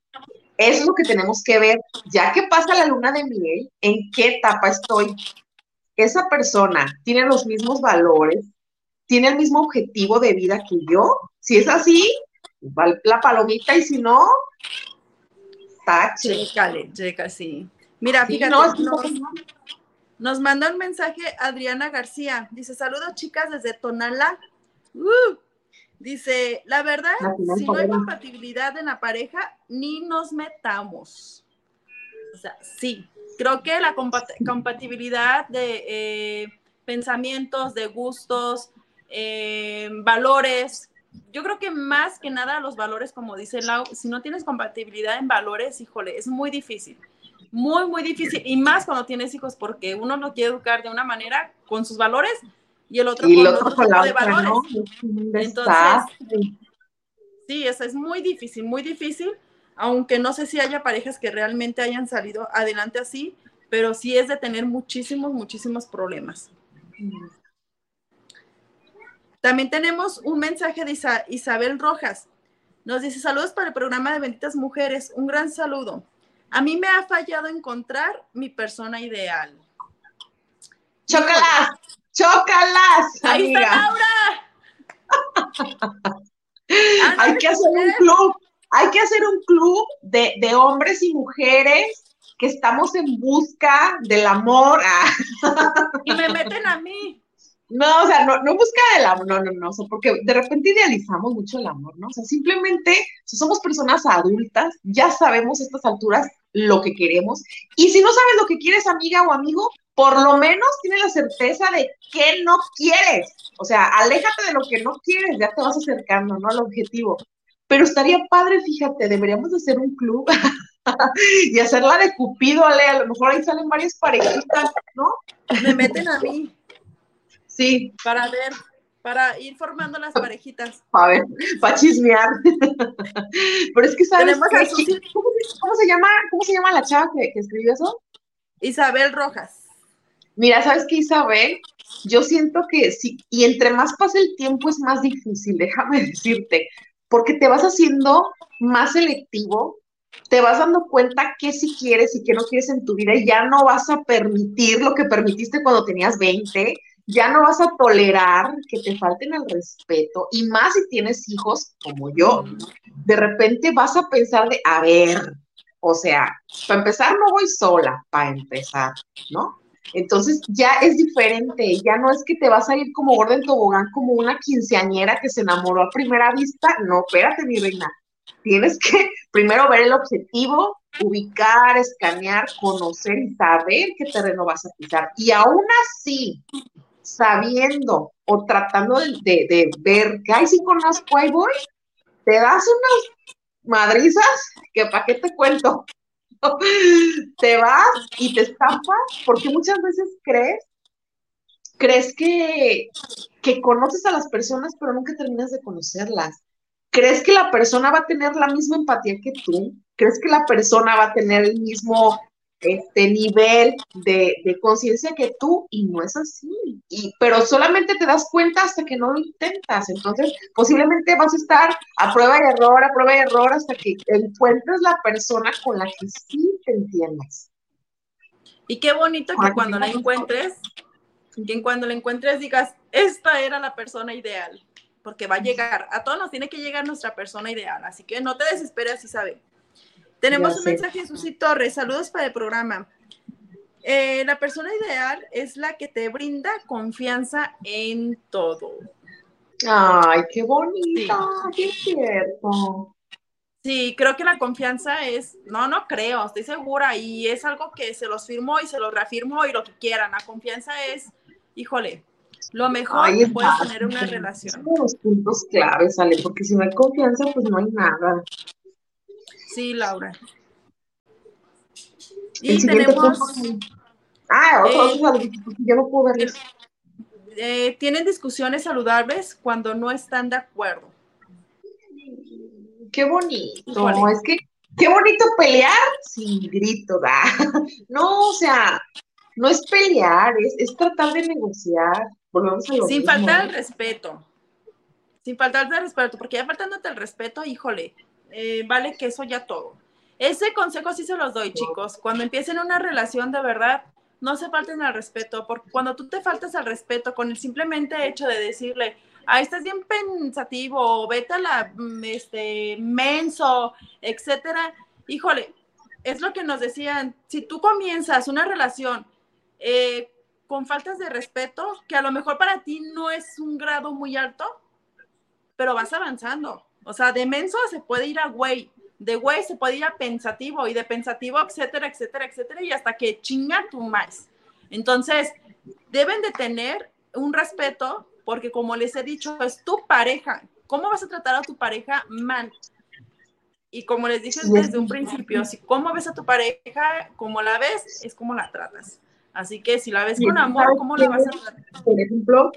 eso es lo que tenemos que ver, ya que pasa la luna de miel, en qué etapa estoy. Esa persona tiene los mismos valores, tiene el mismo objetivo de vida que yo. Si es así, va la palomita y si no, tache. Chécale, checa, sí. Mira, fíjate, nos, manda un mensaje Adriana García. Dice, saludos chicas desde Tonala. Uh, Dice, la verdad, si no hay compatibilidad en la pareja, ni nos metamos. O sea, sí, creo que la compatibilidad de eh, pensamientos, de gustos, eh, valores, yo creo que más que nada los valores, como dice Lau, si no tienes compatibilidad en valores, híjole, es muy difícil. Muy, muy difícil. Y más cuando tienes hijos, porque uno lo quiere educar de una manera con sus valores, y el otro con otro, tipo de valores. Entonces, sí, eso es muy difícil, muy difícil, aunque no sé si haya parejas que realmente hayan salido adelante así, pero sí es de tener muchísimos, muchísimos problemas. También tenemos un mensaje de Isabel Rojas. Nos dice, saludos para el programa de Benditas Mujeres. Un gran saludo. A mí me ha fallado encontrar mi persona ideal. Chocolate. ¡Chócalas! ¡Ahí está Laura! hay que hacer un club, hay que hacer un club de, de, hombres y mujeres que estamos en busca del amor. y me meten a mí. No, o sea, no, no busca el amor, no, no, no, porque de repente idealizamos mucho el amor, ¿no? O sea, simplemente somos personas adultas, ya sabemos a estas alturas lo que queremos, y si no sabes lo que quieres, amiga o amigo, por lo menos tienes la certeza de que no quieres. O sea, aléjate de lo que no quieres, ya te vas acercando, ¿no? Al objetivo. Pero estaría padre, fíjate, deberíamos hacer un club y hacerla de Cupido, Ale, a lo mejor ahí salen varias parejitas, ¿no? Me meten a mí. Sí. Para ver, para ir formando las parejitas. A ver, para chismear. Pero es que sabes qué? ¿Cómo, se llama, ¿Cómo se llama la chava que, que escribió eso? Isabel Rojas. Mira, ¿sabes qué, Isabel? Yo siento que sí, y entre más pasa el tiempo es más difícil, déjame decirte, porque te vas haciendo más selectivo, te vas dando cuenta qué sí quieres y qué no quieres en tu vida y ya no vas a permitir lo que permitiste cuando tenías 20, ya no vas a tolerar que te falten el respeto y más si tienes hijos como yo, de repente vas a pensar de, a ver, o sea, para empezar no voy sola, para empezar, ¿no? Entonces ya es diferente, ya no es que te vas a ir como gorda en tobogán, como una quinceañera que se enamoró a primera vista. No, espérate, mi reina. Tienes que primero ver el objetivo, ubicar, escanear, conocer y saber qué terreno vas a pisar. Y aún así, sabiendo o tratando de, ver que ahí sí conozco, ahí voy, te das unas madrizas que para qué te cuento. Te vas y te estampas porque muchas veces crees, crees que, que conoces a las personas, pero nunca terminas de conocerlas. ¿Crees que la persona va a tener la misma empatía que tú? ¿Crees que la persona va a tener el mismo este nivel de, conciencia que tú y no es así. Y, pero solamente te das cuenta hasta que no lo intentas. Entonces, posiblemente vas a estar a prueba de error, a prueba de error, hasta que encuentres la persona con la que sí te entiendas. Y qué bonito que cuando la encuentres, que cuando la encuentres digas, esta era la persona ideal, porque va a llegar, a todos nos tiene que llegar nuestra persona ideal, así que no te desesperes, si sabe. Tenemos un mensaje de Susi Torres. Saludos para el programa. Eh, la persona ideal es la que te brinda confianza en todo. Ay, qué bonita, qué cierto. Sí, creo que la confianza es, no, no creo, estoy segura y es algo que se los firmo y se los reafirmo y lo que quieran. La confianza es, híjole, lo mejor que puedes tener una relación. Son los puntos claves, Ale, porque si no hay confianza, pues no hay nada. Sí, Laura. Y tenemos. Ah, otro, eh, yo no puedo verles. Eh, tienen discusiones saludables cuando no están de acuerdo. Qué bonito. Es que, qué bonito pelear sin grito, ¿da? No, o sea, no es pelear, es, tratar de negociar. Volvemos a sin faltar el respeto. Sin faltar el respeto, porque ya faltándote el respeto, híjole, eh, vale que eso ya todo. Ese consejo sí se los doy, chicos. Cuando empiecen una relación de verdad, no se falten al respeto, porque cuando tú te faltas al respeto con el simplemente hecho de decirle, ah, estás bien pensativo, vete a la, mm, este, menso, etcétera, híjole, es lo que nos decían, si tú comienzas una relación eh, con faltas de respeto, que a lo mejor para ti no es un grado muy alto, pero vas avanzando. O sea, de menso se puede ir a güey, de güey se puede ir a pensativo y de pensativo, etcétera, etcétera, etcétera, y hasta que chinga tu más. Entonces, deben de tener un respeto porque como les he dicho, es tu pareja. ¿Cómo vas a tratar a tu pareja mal? Y como les dije desde un principio, si cómo ves a tu pareja, como la ves, es como la tratas. Así que si la ves con amor, ¿cómo la vas a tratar? Por ejemplo,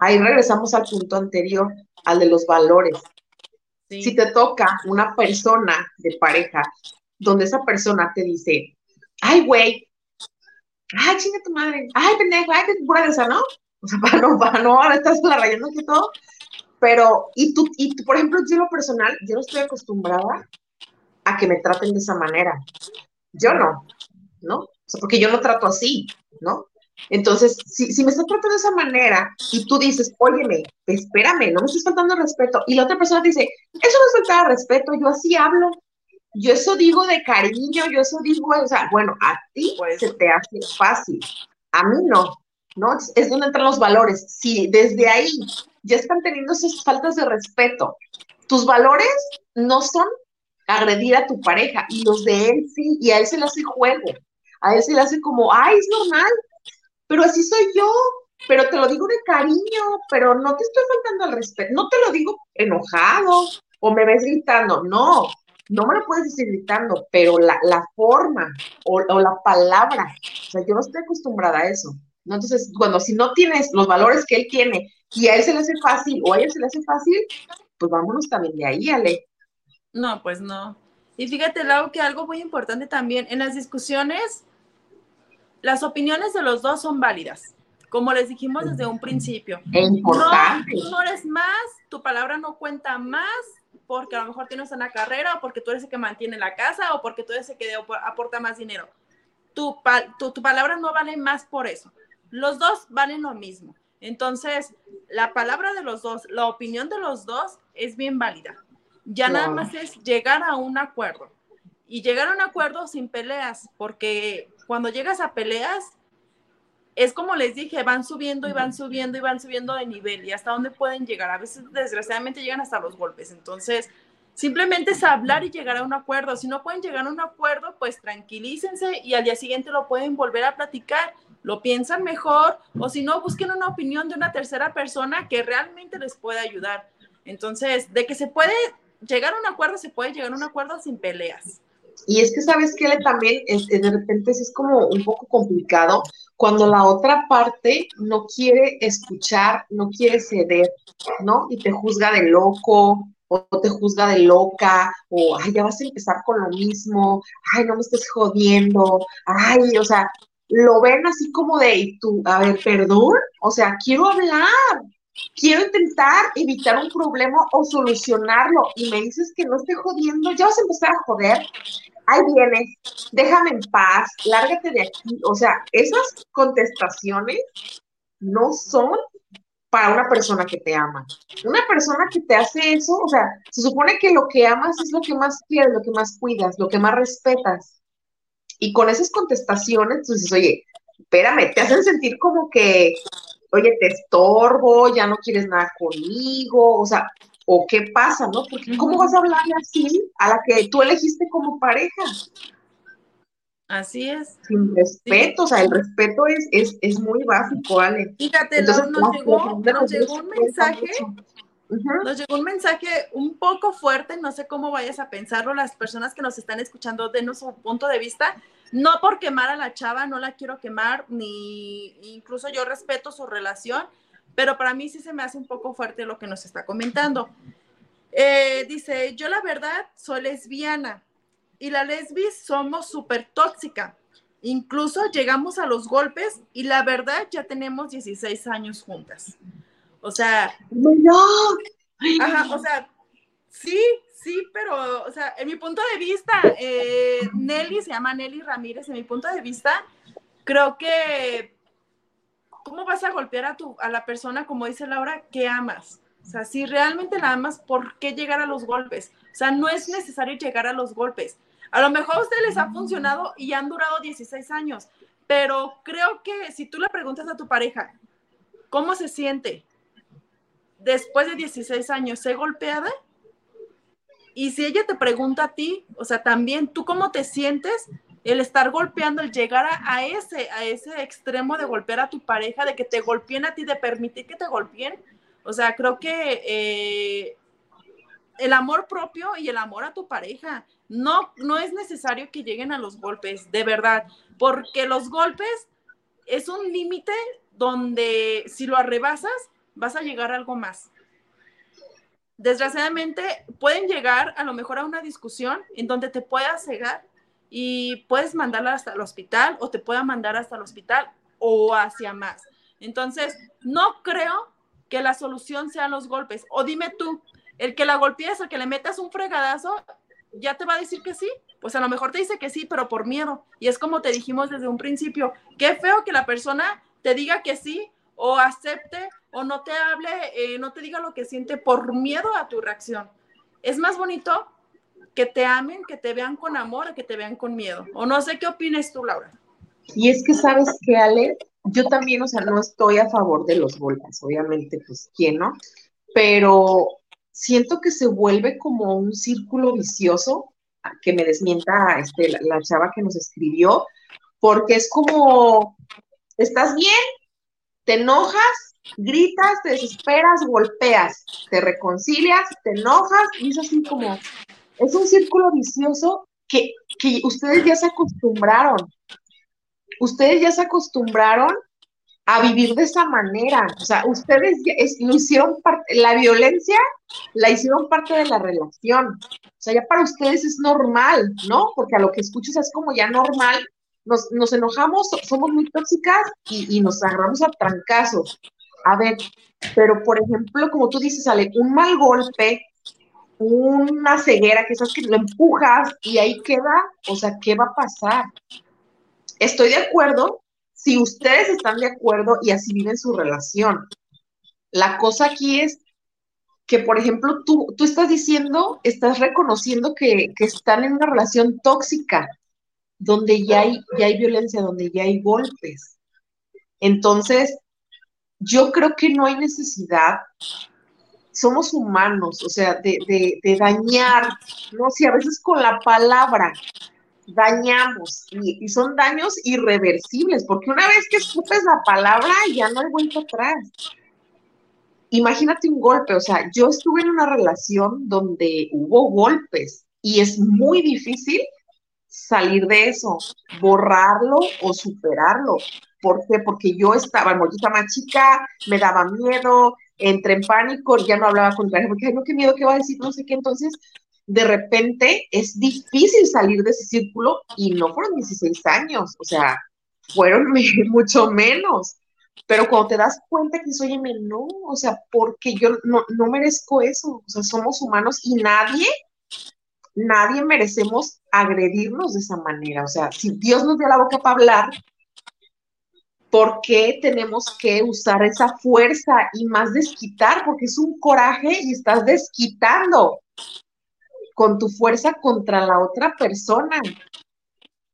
ahí regresamos al punto anterior, al de los valores. Si te toca una persona de pareja donde esa persona te dice, ay, güey, ay, chinga tu madre, ay, pendejo, ay, qué pura esa, ¿no? O sea, para no, para no, ahora estás la rayando aquí todo. Pero, y tú, y tú, por ejemplo, yo lo personal, yo no estoy acostumbrada a que me traten de esa manera. Yo no, ¿no? O sea, porque yo no trato así, ¿no? Entonces, si, si me estás tratando de esa manera y tú dices, óyeme, espérame, no me estás faltando respeto, y la otra persona dice, eso no es falta de respeto, yo así hablo, yo eso digo de cariño, yo eso digo, o sea, bueno, a ti pues, se te hace fácil, a mí no, ¿no? Es donde entran los valores. Si desde ahí ya están teniendo esas faltas de respeto, tus valores no son agredir a tu pareja, y los de él sí, y a él se le hace juego, a él se le hace como, ay, es normal, pero así soy yo, pero te lo digo de cariño, pero no te estoy faltando al respeto, no te lo digo enojado o me ves gritando, no, no me lo puedes decir gritando, pero la, forma o, o, la palabra, o sea, yo no estoy acostumbrada a eso. Entonces, cuando si no tienes los valores que él tiene y a él se le hace fácil o a ella se le hace fácil, pues vámonos también de ahí, Ale. No, pues no. Y fíjate, Lau, que algo muy importante también, en las discusiones, las opiniones de los dos son válidas, como les dijimos desde un principio. importante. No, tú no eres más, tu palabra no cuenta más, porque a lo mejor tienes una carrera, o porque tú eres el que mantiene la casa, o porque tú eres el que aporta más dinero. Tu, tu, tu palabra no vale más por eso los dos valen lo mismo. Entonces, la palabra de los dos, la opinión de los dos es bien válida. Ya nada más es llegar a un acuerdo. Y llegar a un acuerdo sin peleas, porque cuando llegas a peleas, es como les dije, van subiendo y van subiendo y van subiendo de nivel y hasta dónde pueden llegar. A veces, desgraciadamente, llegan hasta los golpes. Entonces, simplemente es hablar y llegar a un acuerdo. Si no pueden llegar a un acuerdo, pues tranquilícense y al día siguiente lo pueden volver a platicar lo piensan mejor o si no, busquen una opinión de una tercera persona que realmente les pueda ayudar. Entonces, de que se puede llegar a un acuerdo, se puede llegar a un acuerdo sin peleas. Y es que, ¿sabes que También de repente es como un poco complicado cuando la otra parte no quiere escuchar, no quiere ceder, ¿no? Y te juzga de loco, o te juzga de loca, o, ay, ya vas a empezar con lo mismo, ay, no me estés jodiendo, ay, o sea, lo ven así como de, tú, a ver, perdón, o sea, quiero hablar, quiero intentar evitar un problema o solucionarlo y me dices que no esté jodiendo, ya vas a empezar a joder, ahí vienes, déjame en paz, lárgate de aquí, o sea, esas contestaciones no son para una persona que te ama. Una persona que te hace eso, o sea, se supone que lo que amas es lo que más quieres, lo que más cuidas, lo que más respetas Y con esas contestaciones, entonces, oye, espérame, te hacen sentir como que, oye, te estorbo, ya no quieres nada conmigo, o sea, o qué pasa, ¿no? Porque ¿cómo vas a hablarle así a la que tú elegiste como pareja? Así es. Sin respeto, o sea, el respeto es, es, es muy básico, Ale. Fíjate, nos, llegó, nos llegó un mensaje, nos llegó un mensaje un poco fuerte, no sé cómo vayas a pensarlo, las personas que nos están escuchando, denos su punto de vista, no por quemar a la chava, no la quiero quemar, ni incluso yo respeto su relación, pero para mí sí se me hace un poco fuerte lo que nos está comentando. Eh, dice, yo la verdad soy lesbiana y la lesbis somos súper tóxica. Incluso llegamos a los golpes y la verdad ya tenemos 16 años juntas. O sea, no. Ajá, o sea, sí, sí, pero, o sea, en mi punto de vista, eh, Nelly se llama Nelly Ramírez, en mi punto de vista, creo que, ¿cómo vas a golpear a, tu, a la persona, como dice Laura, que amas? O sea, si realmente la amas, ¿por qué llegar a los golpes? O sea, no es necesario llegar a los golpes. A lo mejor a ustedes les ha funcionado y han durado 16 años, pero creo que si tú le preguntas a tu pareja, ¿cómo se siente? Después de 16 años, ¿se golpeada? Y si ella te pregunta a ti, o sea, también, ¿tú cómo te sientes? El estar golpeando, el llegar a, ese, a ese extremo de golpear a tu pareja, de que te golpeen a ti, de permitir que te golpeen, o sea, creo que eh, el amor propio y el amor a tu pareja, no, no es necesario que lleguen a los golpes, de verdad, porque los golpes es un límite donde si lo arrebasas, vas a llegar a algo más. Desgraciadamente, pueden llegar a lo mejor a una discusión en donde te puedas cegar y puedes mandarla hasta el hospital o te pueda mandar hasta el hospital o hacia más. Entonces, no creo que la solución sean los golpes. O dime tú, el que la golpees o que le metas un fregadazo, ya te va a decir que sí. Pues a lo mejor te dice que sí, pero por miedo. Y es como te dijimos desde un principio, qué feo que la persona te diga que sí o acepte o no te hable, eh, no te diga lo que siente por miedo a tu reacción. Es más bonito que te amen, que te vean con amor, que te vean con miedo. O no sé qué opinas tú, Laura. Y es que sabes que, Ale, yo también, o sea, no estoy a favor de los golpes, obviamente, pues, ¿quién no? Pero siento que se vuelve como un círculo vicioso, que me desmienta este, la, chava que nos escribió, porque es como, ¿estás bien? ¿Te enojas? Gritas, te desesperas, golpeas, te reconcilias, te enojas, y es así como, es un círculo vicioso que, que ustedes ya se acostumbraron ustedes ya se acostumbraron a vivir de esa manera. O sea, ustedes ya lo hicieron parte, la violencia la hicieron parte de la relación. O sea, ya para ustedes es normal, ¿no? Porque a lo que escuchas es como ya normal. Nos, nos enojamos, somos muy tóxicas y, y, nos agarramos a trancazos. A ver, pero por ejemplo, como tú dices, Ale, un mal golpe, una ceguera, que sabes que lo empujas y ahí queda, o sea, ¿qué va a pasar? Estoy de acuerdo si ustedes están de acuerdo y así viven su relación. La cosa aquí es que, por ejemplo, tú, tú estás diciendo, estás reconociendo que, están en una relación tóxica, donde ya hay, ya hay violencia, donde ya hay golpes. Entonces, yo creo que no hay necesidad, somos humanos, o sea, de, de, de dañar, no sé, a veces con la palabra, dañamos y, son daños irreversibles, porque una vez que escupes la palabra ya no hay vuelta atrás. Imagínate un golpe, o sea, yo estuve en una relación donde hubo golpes y es muy difícil salir de eso, borrarlo o superarlo. ¿Por qué? Porque yo estaba, yo estaba más chica, me daba miedo, entré en pánico, ya no hablaba con pareja, porque, ay, no, qué miedo, qué va a decir, no sé qué. Entonces, de repente es difícil salir de ese círculo y no fueron 16 años, o sea, fueron mucho menos. Pero cuando te das cuenta que soy no, o sea, porque yo no, no merezco eso, o sea, somos humanos y nadie, nadie merecemos agredirnos de esa manera. O sea, si Dios nos dio la boca para hablar, ¿por qué tenemos que usar esa fuerza y más desquitar? Porque es un coraje y estás desquitando con tu fuerza contra la otra persona.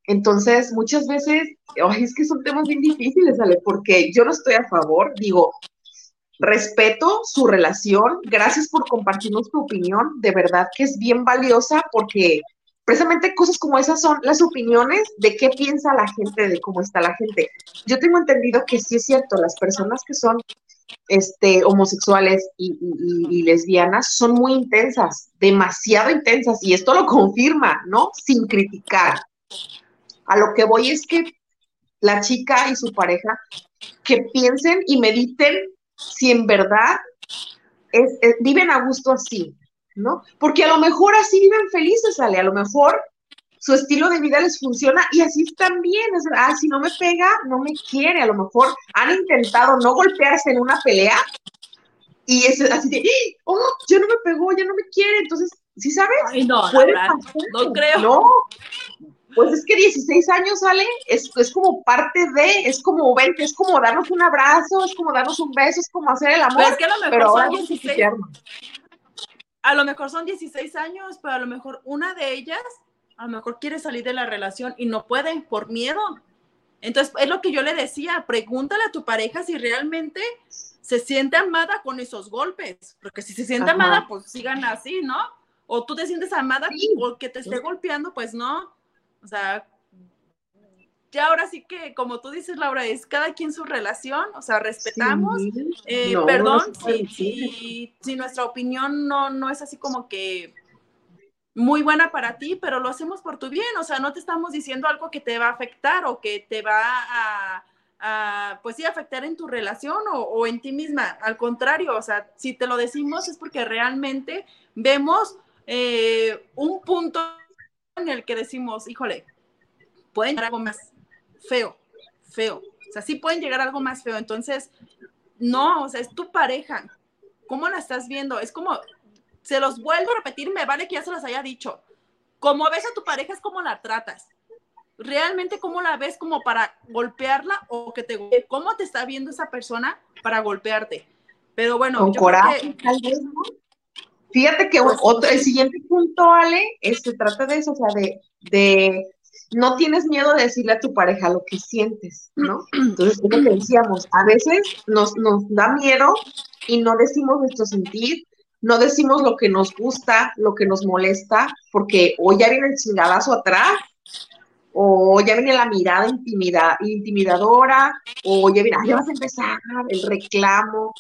Entonces, muchas veces, es que son temas bien difíciles, ¿sale? Porque yo no estoy a favor, digo, respeto su relación, gracias por compartirnos tu opinión, de verdad que es bien valiosa porque precisamente cosas como esas son las opiniones de qué piensa la gente, de cómo está la gente. Yo tengo entendido que sí es cierto, las personas que son este, homosexuales y, lesbianas son muy intensas, demasiado intensas, y esto lo confirma, ¿no? Sin criticar. A lo que voy es que la chica y su pareja que piensen y mediten si en verdad viven a gusto así, ¿no? Porque a lo mejor así viven felices, Ale, a lo mejor su estilo de vida les funciona y así están bien. Es, ah, si no me pega, no me quiere. A lo mejor han intentado no golpearse en una pelea y es así de, oh, ya no me pegó, ya no me quiere. Entonces, ¿sí sabes? Ay, no, Puede no creo. No, pues es que 16 años, sale, es, es como parte de, es como 20, es como darnos un abrazo, es como darnos un beso, es como hacer el amor. Pero es que a lo mejor son 16. A lo mejor son 16 años, pero a lo mejor una de ellas, a lo mejor quiere salir de la relación y no puede por miedo. Entonces, es lo que yo le decía, pregúntale a tu pareja si realmente se siente amada con esos golpes, porque si se siente amada, pues sigan así, ¿no? O tú te sientes amada porque te esté golpeando, pues no. O sea, ya ahora sí que, como tú dices, Laura, es cada quien su relación, o sea, respetamos. Eh, perdón si, si, nuestra opinión no, no es así como que muy buena para ti, pero lo hacemos por tu bien, o sea, no te estamos diciendo algo que te va a afectar o que te va a, pues sí, afectar en tu relación o, o, en ti misma. Al contrario, o sea, si te lo decimos es porque realmente vemos eh, un punto en el que decimos, híjole, pueden algo más feo, feo. O sea, sí pueden llegar algo más feo. Entonces, no, o sea, es tu pareja. ¿Cómo la estás viendo? Es como, se los vuelvo a repetir, me vale que ya se los haya dicho. Como ves a tu pareja es como la tratas. Realmente cómo la ves como para golpearla o que te cómo te está viendo esa persona para golpearte. Pero bueno, con coraje, tal vez, ¿no? Fíjate que pues otro, el siguiente punto, Ale, se trata de eso, o sea, de, de no tienes miedo de decirle a tu pareja lo que sientes, ¿no? Entonces, como que decíamos, a veces nos, nos da miedo y no decimos nuestro sentir, no decimos lo que nos gusta, lo que nos molesta, porque o ya viene el chingadazo atrás, o ya viene la mirada intimida, intimidadora, o ya viene, ya vas a empezar el reclamo,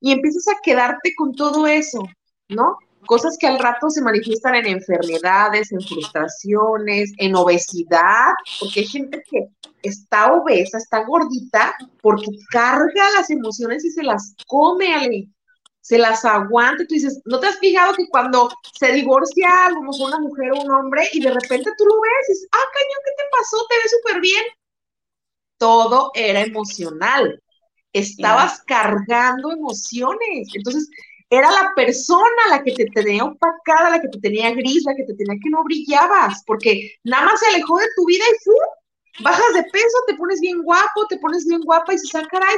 y empiezas a quedarte con todo eso. ¿no? Cosas que al rato se manifiestan en enfermedades, en frustraciones, en obesidad, porque hay gente que está obesa, está gordita, porque carga las emociones y se las come, Ale. Se las aguanta. Tú dices, ¿no te has fijado que cuando se divorcia como una mujer o un hombre y de repente tú lo ves y dices, ah, cañón, ¿qué te pasó? Te ves súper bien. Todo era emocional. Estabas cargando emociones. Entonces, era la persona la que te tenía opacada, la que te tenía gris, la que te tenía que no brillabas, porque nada más se alejó de tu vida y ¡fu! bajas de peso, te pones bien guapo, te pones bien guapa y dices, ah, caray,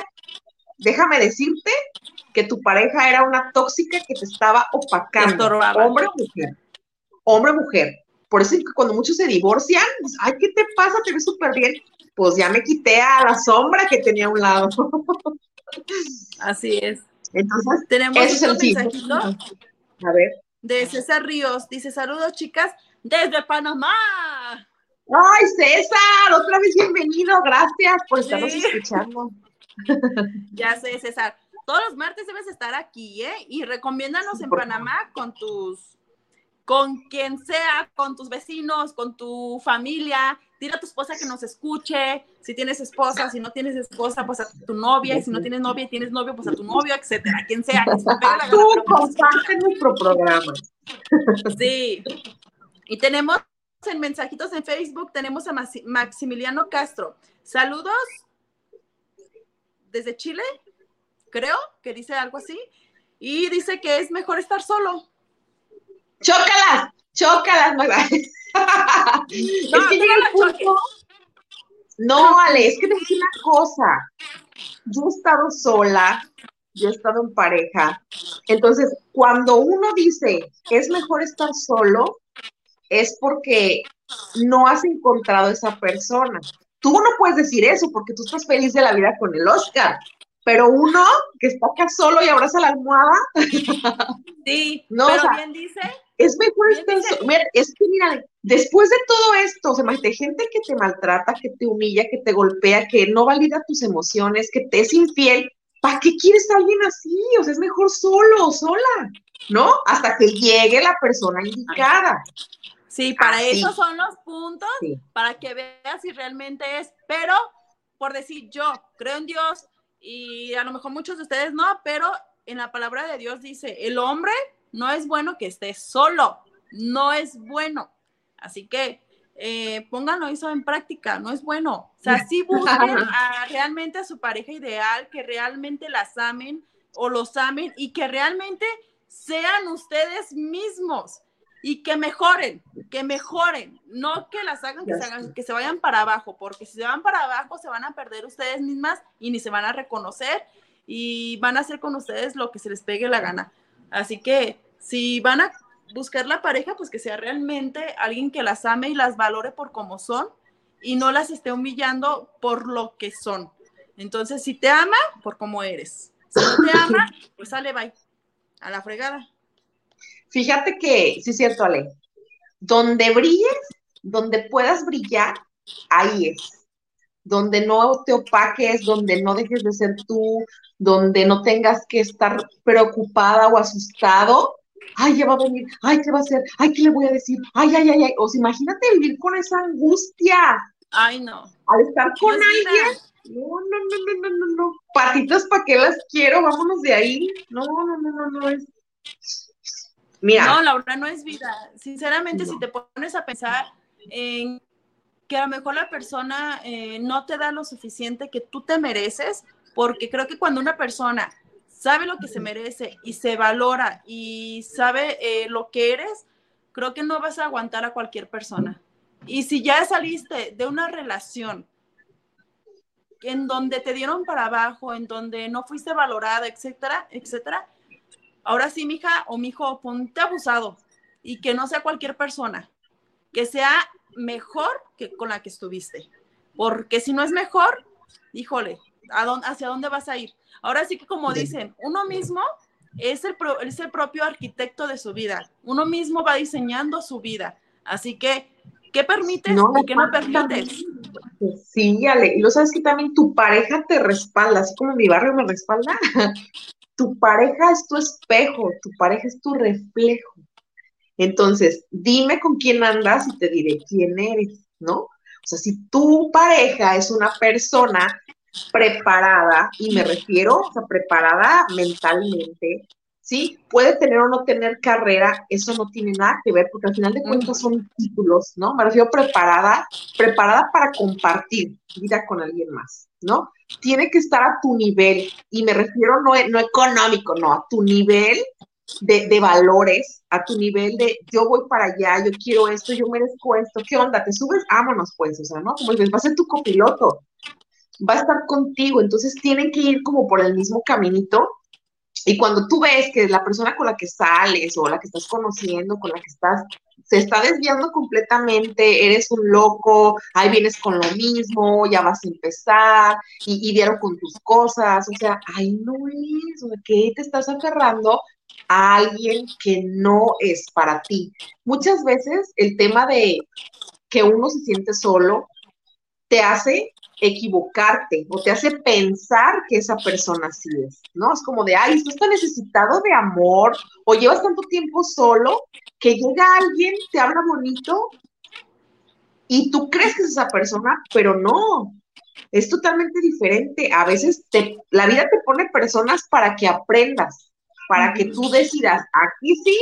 déjame decirte que tu pareja era una tóxica que te estaba opacando. Hombre o mujer. Hombre o mujer. Por eso es que cuando muchos se divorcian, pues, ay, ¿qué te pasa? Te ves súper bien. Pues ya me quité a la sombra que tenía a un lado. Así es. Entonces, tenemos un mensajito A ver. De César Ríos. Dice, saludos chicas desde Panamá. Ay, César, otra vez bienvenido. Gracias por estarnos escuchando. ya sé, César. Todos los martes debes estar aquí, ¿eh? Y recomiéndanos en Panamá con tus, con quien sea, con tus vecinos, con tu familia, dile a tu esposa que nos escuche, si tienes esposa, si no tienes esposa, pues a tu novia, y si no tienes novia y tienes novio, pues a tu novio, etcétera, quien sea. Tú comparte nuestro programa. Sí. Y tenemos en mensajitos en Facebook, tenemos a Maximiliano Castro. Saludos desde Chile, creo que dice algo así. Y dice que es mejor estar solo. Chócalas, chócalas, que el punto. No, Ale, es que te decir una cosa. Yo he estado sola, yo he estado en pareja. Entonces, cuando uno dice es mejor estar solo, es porque no has encontrado esa persona. Tú no puedes decir eso porque tú estás feliz de la vida con el Oscar, pero uno que está acá solo y abraza la almohada. Sí, no, pero bien dice. Es mejor estar Mira, es que mira, después de todo esto, o sea, de gente que te maltrata, que te humilla, que te golpea, que no valida tus emociones, que te es infiel, ¿para qué quieres a alguien así? O sea, es mejor solo o sola, ¿no? Hasta que llegue la persona indicada. Sí, para eso son los puntos, para que veas si realmente es, pero por decir yo creo en Dios y a lo mejor muchos de ustedes no, pero en la palabra de Dios dice, el hombre no es bueno que esté solo, no es bueno. Así que eh, pónganlo eso en práctica, no es bueno. O sea, sí busquen realmente a su pareja ideal, que realmente las amen o los amen y que realmente sean ustedes mismos y que mejoren, que mejoren, no que las hagan que, se hagan que se vayan para abajo, porque si se van para abajo se van a perder ustedes mismas y ni se van a reconocer y van a hacer con ustedes lo que se les pegue la gana. Así que si van a buscar la pareja, pues que sea realmente alguien que las ame y las valore por como son y no las esté humillando por lo que son. Entonces, si te ama, por cómo eres. Si no te ama, pues sale, bye. A la fregada. Fíjate que, sí es cierto, Ale, donde brilles, donde puedas brillar, ahí es. Donde no te opaques, donde no dejes de ser tú, donde no tengas que estar preocupada o asustado. Ay, ya va a venir, ay, ¿qué va a hacer? Ay, ¿qué le voy a decir? Ay, ay, ay, ay. O sea, imagínate vivir con esa angustia. Ay, no. Al estar con alguien. No, no, no, no, no, no, no. Patitas, ¿para qué las quiero? Vámonos de ahí. No, no, no, no, no. Es no, Laura, no es vida. Sinceramente, si te pones a pensar en que a lo mejor la persona eh, no te da lo suficiente que tú te mereces, porque creo que cuando una persona sabe lo que se merece y se valora y sabe eh, lo que eres, creo que no vas a aguantar a cualquier persona. Y si ya saliste de una relación en donde te dieron para abajo, en donde no fuiste valorada, etcétera, etcétera, ahora sí, mija o mijo, ponte abusado y que no sea cualquier persona, que sea mejor que con la que estuviste. Porque si no es mejor, híjole, ¿hacia dónde vas a ir? Ahora sí que como dicen, uno mismo es el, es el propio arquitecto de su vida. Uno mismo va diseñando su vida. Así que, ¿qué permites y qué no permites? Sí, Ale, y lo sabes que también tu pareja te respalda, así como mi barrio me respalda, tu pareja es tu espejo, tu pareja es tu reflejo. Entonces, dime con quién andas y te diré quién eres, ¿no? O sea, si tu pareja es una persona preparada, y me refiero, o sea, preparada mentalmente, ¿sí? Puede tener o no tener carrera, eso no tiene nada que ver, porque al final de cuentas son títulos, ¿no? Me refiero preparada, preparada para compartir vida con alguien más, ¿no? tiene que estar a tu nivel, y me refiero no, no económico, no, a tu nivel de, valores, a tu nivel de yo voy para allá, yo quiero esto, yo merezco esto, ¿qué onda? ¿Te subes? Vámonos pues, o sea, ¿no? Como dices, va a ser tu copiloto, va a estar contigo, entonces tienen que ir como por el mismo caminito. Y cuando tú ves que la persona con la que sales o la que estás conociendo, con la que estás se está desviando completamente, eres un loco, ahí vienes con lo mismo, ya vas a empezar, y, dieron con tus cosas, o sea, ahí no es, que te estás aferrando a alguien que no es para ti. Muchas veces el tema de que uno se siente solo te hace equivocarte o te hace pensar que esa persona sí es, ¿no? Es como de, ay, tú estás necesitado de amor o llevas tanto tiempo solo que llega alguien, te habla bonito y tú crees que es esa persona, pero no, es totalmente diferente. A veces te, la vida te pone personas para que aprendas, para que tú decidas, aquí sí,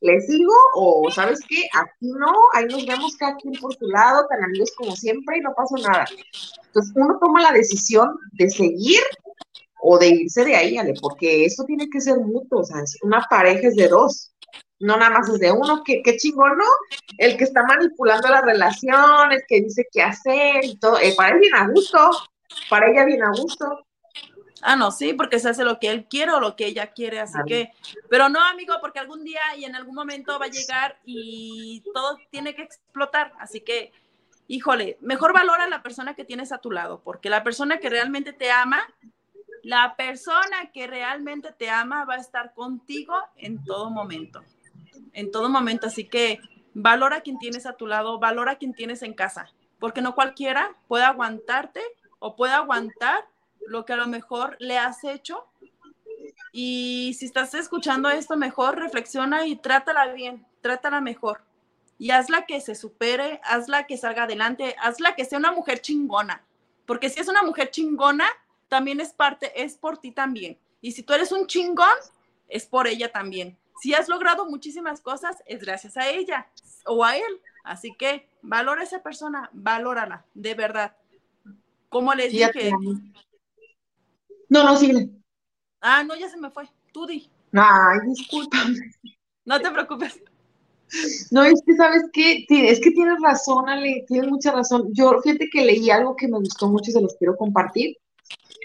le sigo o sabes qué, aquí no, ahí nos vemos cada quien por su lado, tan amigos como siempre y no pasa nada. Entonces uno toma la decisión de seguir o de irse de ahí, Ale, porque eso tiene que ser mutuo, o sea, una pareja es de dos, no nada más es de uno, que qué chingón, ¿no? El que está manipulando las relaciones, que dice qué hacer y todo, eh, para él bien a gusto, para ella bien a gusto. Ah, no, sí, porque se hace lo que él quiere o lo que ella quiere, así que, pero no, amigo, porque algún día y en algún momento va a llegar y todo tiene que explotar, así que, híjole, mejor valora a la persona que tienes a tu lado, porque la persona que realmente te ama, la persona que realmente te ama va a estar contigo en todo momento, en todo momento, así que valora a quien tienes a tu lado, valora a quien tienes en casa, porque no cualquiera puede aguantarte o puede aguantar lo que a lo mejor le has hecho. Y si estás escuchando esto, mejor reflexiona y trátala bien, trátala mejor. Y hazla que se supere, hazla que salga adelante, hazla que sea una mujer chingona. Porque si es una mujer chingona, también es parte, es por ti también. Y si tú eres un chingón, es por ella también. Si has logrado muchísimas cosas, es gracias a ella o a él. Así que valora a esa persona, valórala, de verdad. Como les dije, no, no, sigue. Ah, no, ya se me fue. Tú di. Ay, discúlpame. No te preocupes. No, es que sabes qué, es que tienes razón, Ale, tienes mucha razón. Yo, fíjate que leí algo que me gustó mucho y se los quiero compartir,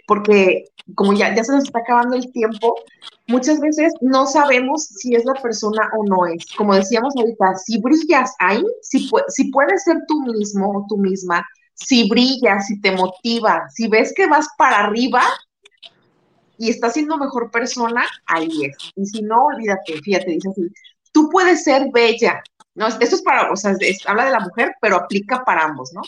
porque como ya, ya se nos está acabando el tiempo, muchas veces no sabemos si es la persona o no es. Como decíamos ahorita, si brillas ahí, si, si puedes ser tú mismo o tú misma, si brillas, si te motiva, si ves que vas para arriba, y está siendo mejor persona, ahí es. Y si no, olvídate, fíjate, dice así, tú puedes ser bella. No, esto es para, o sea, habla de la mujer, pero aplica para ambos, ¿no?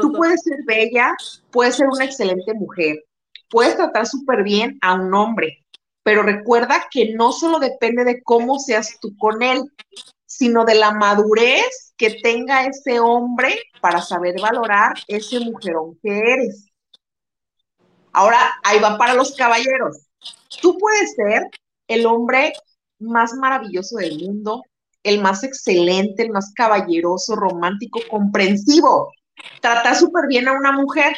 tú puedes ser bella, puedes ser una excelente mujer, puedes tratar súper bien a un hombre, pero recuerda que no solo depende de cómo seas tú con él, sino de la madurez que tenga ese hombre para saber valorar ese mujerón que eres. Ahora, ahí va para los caballeros. Tú puedes ser el hombre más maravilloso del mundo, el más excelente, el más caballeroso, romántico, comprensivo. Trata súper bien a una mujer,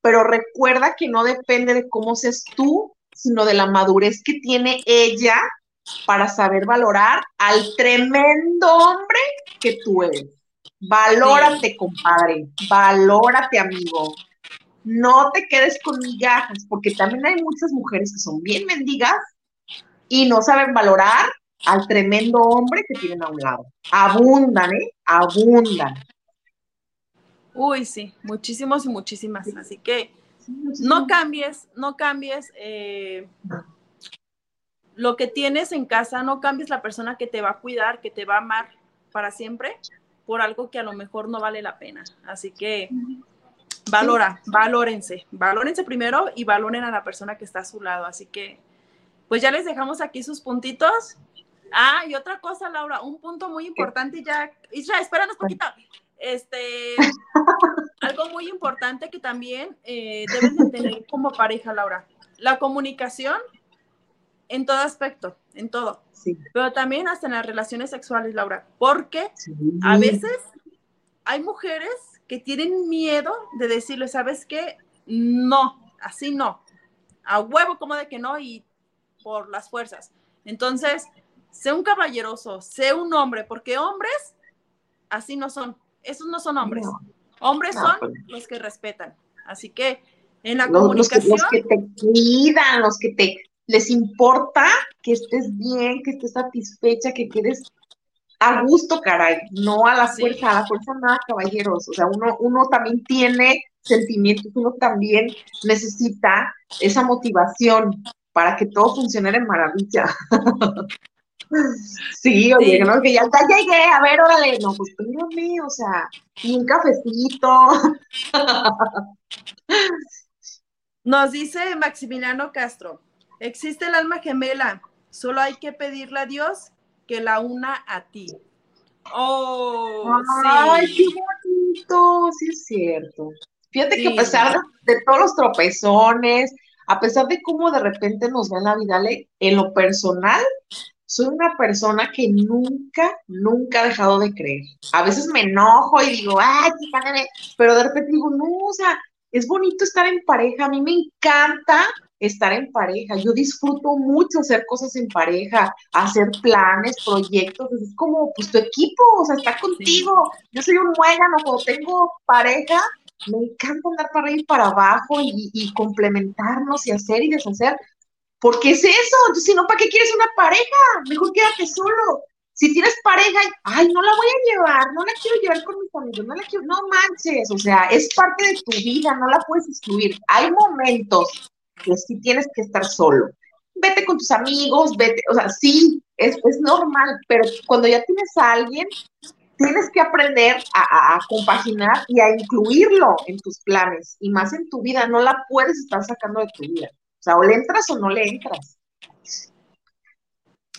pero recuerda que no depende de cómo seas tú, sino de la madurez que tiene ella para saber valorar al tremendo hombre que tú eres. Valórate, compadre. Valórate, amigo no te quedes con migajas, porque también hay muchas mujeres que son bien mendigas y no saben valorar al tremendo hombre que tienen a un lado. Abundan, ¿eh? Abundan. Uy, sí, muchísimos y muchísimas. Así que no cambies, no cambies eh, lo que tienes en casa, no cambies la persona que te va a cuidar, que te va a amar para siempre por algo que a lo mejor no vale la pena. Así que valora, valórense, valórense primero y valoren a la persona que está a su lado. Así que, pues ya les dejamos aquí sus puntitos. Ah, y otra cosa, Laura, un punto muy importante ya. Isra, espéranos poquito. Este, algo muy importante que también eh, deben de tener como pareja, Laura. La comunicación en todo aspecto, en todo. Sí. Pero también hasta en las relaciones sexuales, Laura. Porque a veces hay mujeres que tienen miedo de decirle, ¿sabes qué? No, así no. A huevo como de que no y por las fuerzas. Entonces, sé un caballeroso, sé un hombre, porque hombres así no son. Esos no son hombres. Hombres son pues. los que respetan. Así que en la comunicación. Los que, te cuidan, los que te les importa que estés bien, que estés satisfecha, que quedes a gusto, caray, no a la fuerza, a la fuerza nada, caballeros. O sea, uno, uno también tiene sentimientos, uno también necesita esa motivación para que todo funcione de maravilla. sí, oye, ¿no? que ya, llegué, a ver, órale, no, pues mí, o sea, y un cafecito. Nos dice Maximiliano Castro, existe el alma gemela, solo hay que pedirle a Dios que la una a ti. Oh, Ay, qué bonito, sí es cierto. Fíjate que a pesar de, todos los tropezones, a pesar de cómo de repente nos va en la vida, en lo personal, soy una persona que nunca, nunca ha dejado de creer. A veces me enojo y digo, ay, pero de repente digo, no, o sea, es bonito estar en pareja. A mí me encanta estar en pareja. Yo disfruto mucho hacer cosas en pareja, hacer planes, proyectos. Es como, pues, tu equipo, o sea, está contigo. Yo soy un muégano, cuando tengo pareja, me encanta andar para arriba y para abajo y, y complementarnos y hacer y deshacer, porque es eso, si no, ¿para qué quieres una pareja? Mejor quédate solo. Si tienes pareja, ay, no la voy a llevar, no la quiero llevar con mis amigos, no la quiero, no manches, o sea, es parte de tu vida, no la puedes excluir. Hay momentos que sí tienes que estar solo. Vete con tus amigos, vete, o sea, sí, es, es normal, pero cuando ya tienes a alguien, tienes que aprender a, a, compaginar y a incluirlo en tus planes y más en tu vida, no la puedes estar sacando de tu vida. O sea, o le entras o no le entras.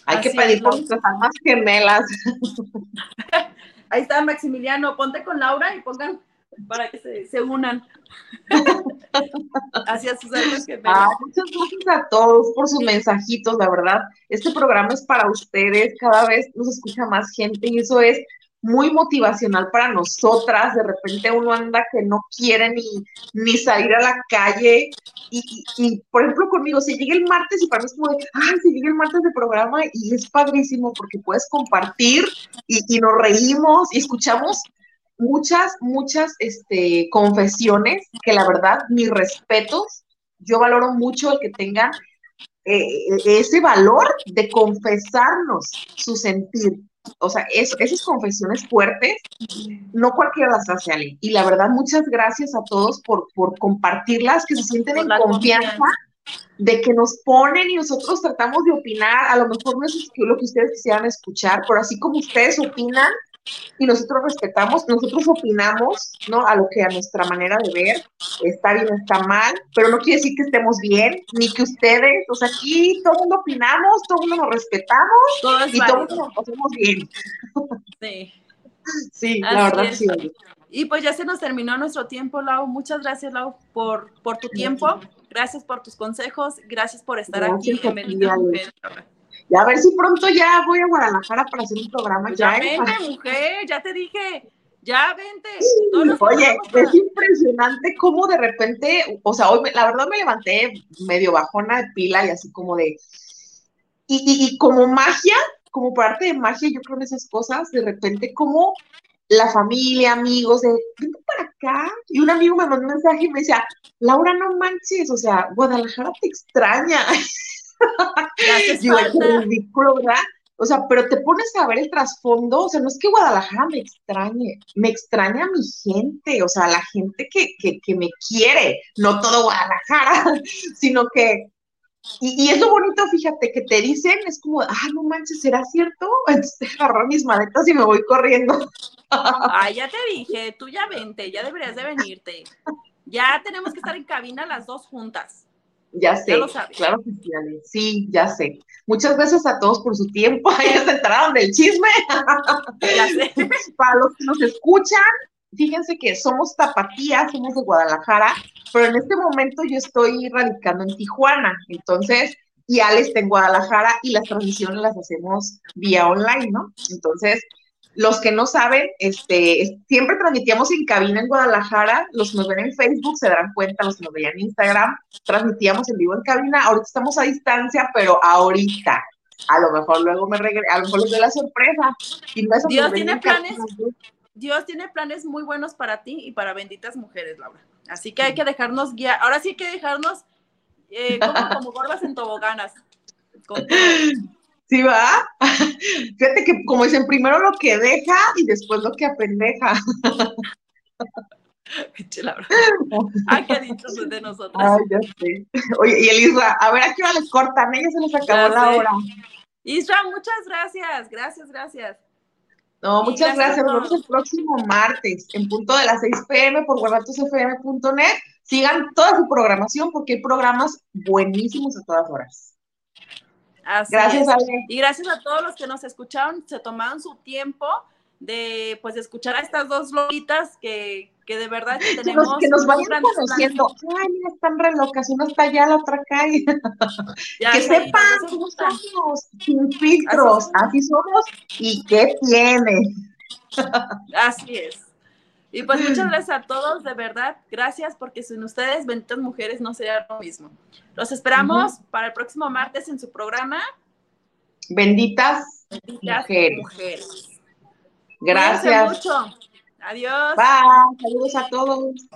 Hay que pedir por nuestras almas gemelas. Ahí está Maximiliano, ponte con Laura y pongan para que se, se unan hacia sus almas gemelas. Ah, muchas gracias a todos por sus mensajitos, la verdad. Este programa es para ustedes, cada vez nos escucha más gente y eso es muy motivacional para nosotras. De repente uno anda que no quiere ni, ni salir a la calle. Y, y, por ejemplo, conmigo, si llega el martes y para mí es como de, ay, si llega el martes de programa y es padrísimo porque puedes compartir y, y nos reímos y escuchamos muchas, muchas este, confesiones que la verdad, mis respetos, yo valoro mucho el que tengan eh, ese valor de confesarnos su sentir, o sea, esas confesiones fuertes, no cualquiera las hace, Ale. Y la verdad, muchas gracias a todos por, por compartirlas, que se sienten en confianza, confianza, de que nos ponen y nosotros tratamos de opinar. A lo mejor no es lo que ustedes quisieran escuchar, pero así como ustedes opinan, y nosotros respetamos, nosotros opinamos, ¿no? A lo que a nuestra manera de ver está bien, está mal, pero no quiere decir que estemos bien, ni que ustedes, o sea, aquí todo el mundo opinamos, todo el mundo nos respetamos y todo el mundo nos pasamos bien. Sí. Sí, la verdad sí. Y pues ya se nos terminó nuestro tiempo, Lau. Muchas gracias, Lau, por, por tu tiempo. Gracias por tus consejos. Gracias por estar aquí en y a ver si pronto ya voy a Guadalajara para hacer un programa. Ya, ya vente, mujer, ya te dije. Ya vente. Oye, es impresionante cómo de repente, o sea, hoy la verdad me levanté medio bajona de pila y así como de. Y, y, como magia, como por arte de magia, yo creo en esas cosas, de repente como la familia, amigos, de, vente para acá. Y un amigo me mandó un mensaje y me decía, Laura, no manches, o sea, Guadalajara te extraña. ridículo, ¿verdad? O sea, pero te pones a ver el trasfondo, o sea, no es que Guadalajara me extrañe, me extraña a mi gente, o sea, la gente que, que, que me quiere, no todo Guadalajara, sino que, y, y, es lo bonito, fíjate, que te dicen, es como, ah, no manches, ¿será cierto? Entonces agarro mis maletas y me voy corriendo. Ay, ya te dije, tú ya vente, ya deberías de venirte. Ya tenemos que estar en cabina las dos juntas. Ya sé, claro que sí, Ale. Sí, ya sé. Muchas gracias a todos por su tiempo. Ya se enteraron del chisme. Ya sé. Para los que nos escuchan, fíjense que somos tapatías, somos de Guadalajara, pero en este momento yo estoy radicando en Tijuana. Entonces, y Ale está en Guadalajara y las transmisiones las hacemos vía online, ¿no? Entonces, los que no saben, este, siempre transmitíamos en cabina en Guadalajara, los que nos ven en Facebook se darán cuenta, los que nos veían en Instagram, transmitíamos en vivo en cabina, ahorita estamos a distancia, pero ahorita, a lo mejor luego me regreso, a lo mejor les doy la sorpresa. Dios tiene planes, Dios tiene planes muy buenos para ti y para benditas mujeres, Laura. Así que hay que dejarnos guiar, ahora sí hay que dejarnos eh, como, como gordas en toboganas. ¿Sí va? Fíjate que como dicen, primero lo que deja y después lo que apendeja. Ay, qué dicho de nosotros. Ay, ya sé. Oye, y el Isra, a ver a qué hora les cortan, ella se les acabó la hora. Isra, muchas gracias, gracias, gracias. No, muchas gracias. Nos vemos el próximo martes en punto de las 6 pm por guardatosfm.net. Sigan toda su programación porque hay programas buenísimos a todas horas gracias, Y gracias a todos los que nos escucharon, se tomaron su tiempo de pues escuchar a estas dos loquitas que, que de verdad tenemos que nos vayan conociendo. Ay mira están re locas. Una está allá la otra acá. Que sepan cómo somos sin filtros. Así somos y qué tiene. Así es y pues muchas gracias a todos, de verdad, gracias porque sin ustedes, benditas mujeres, no sería lo mismo. Los esperamos para el próximo martes en su programa. Benditas, mujeres. mujeres. Gracias. mucho. Adiós. Bye. Saludos a todos.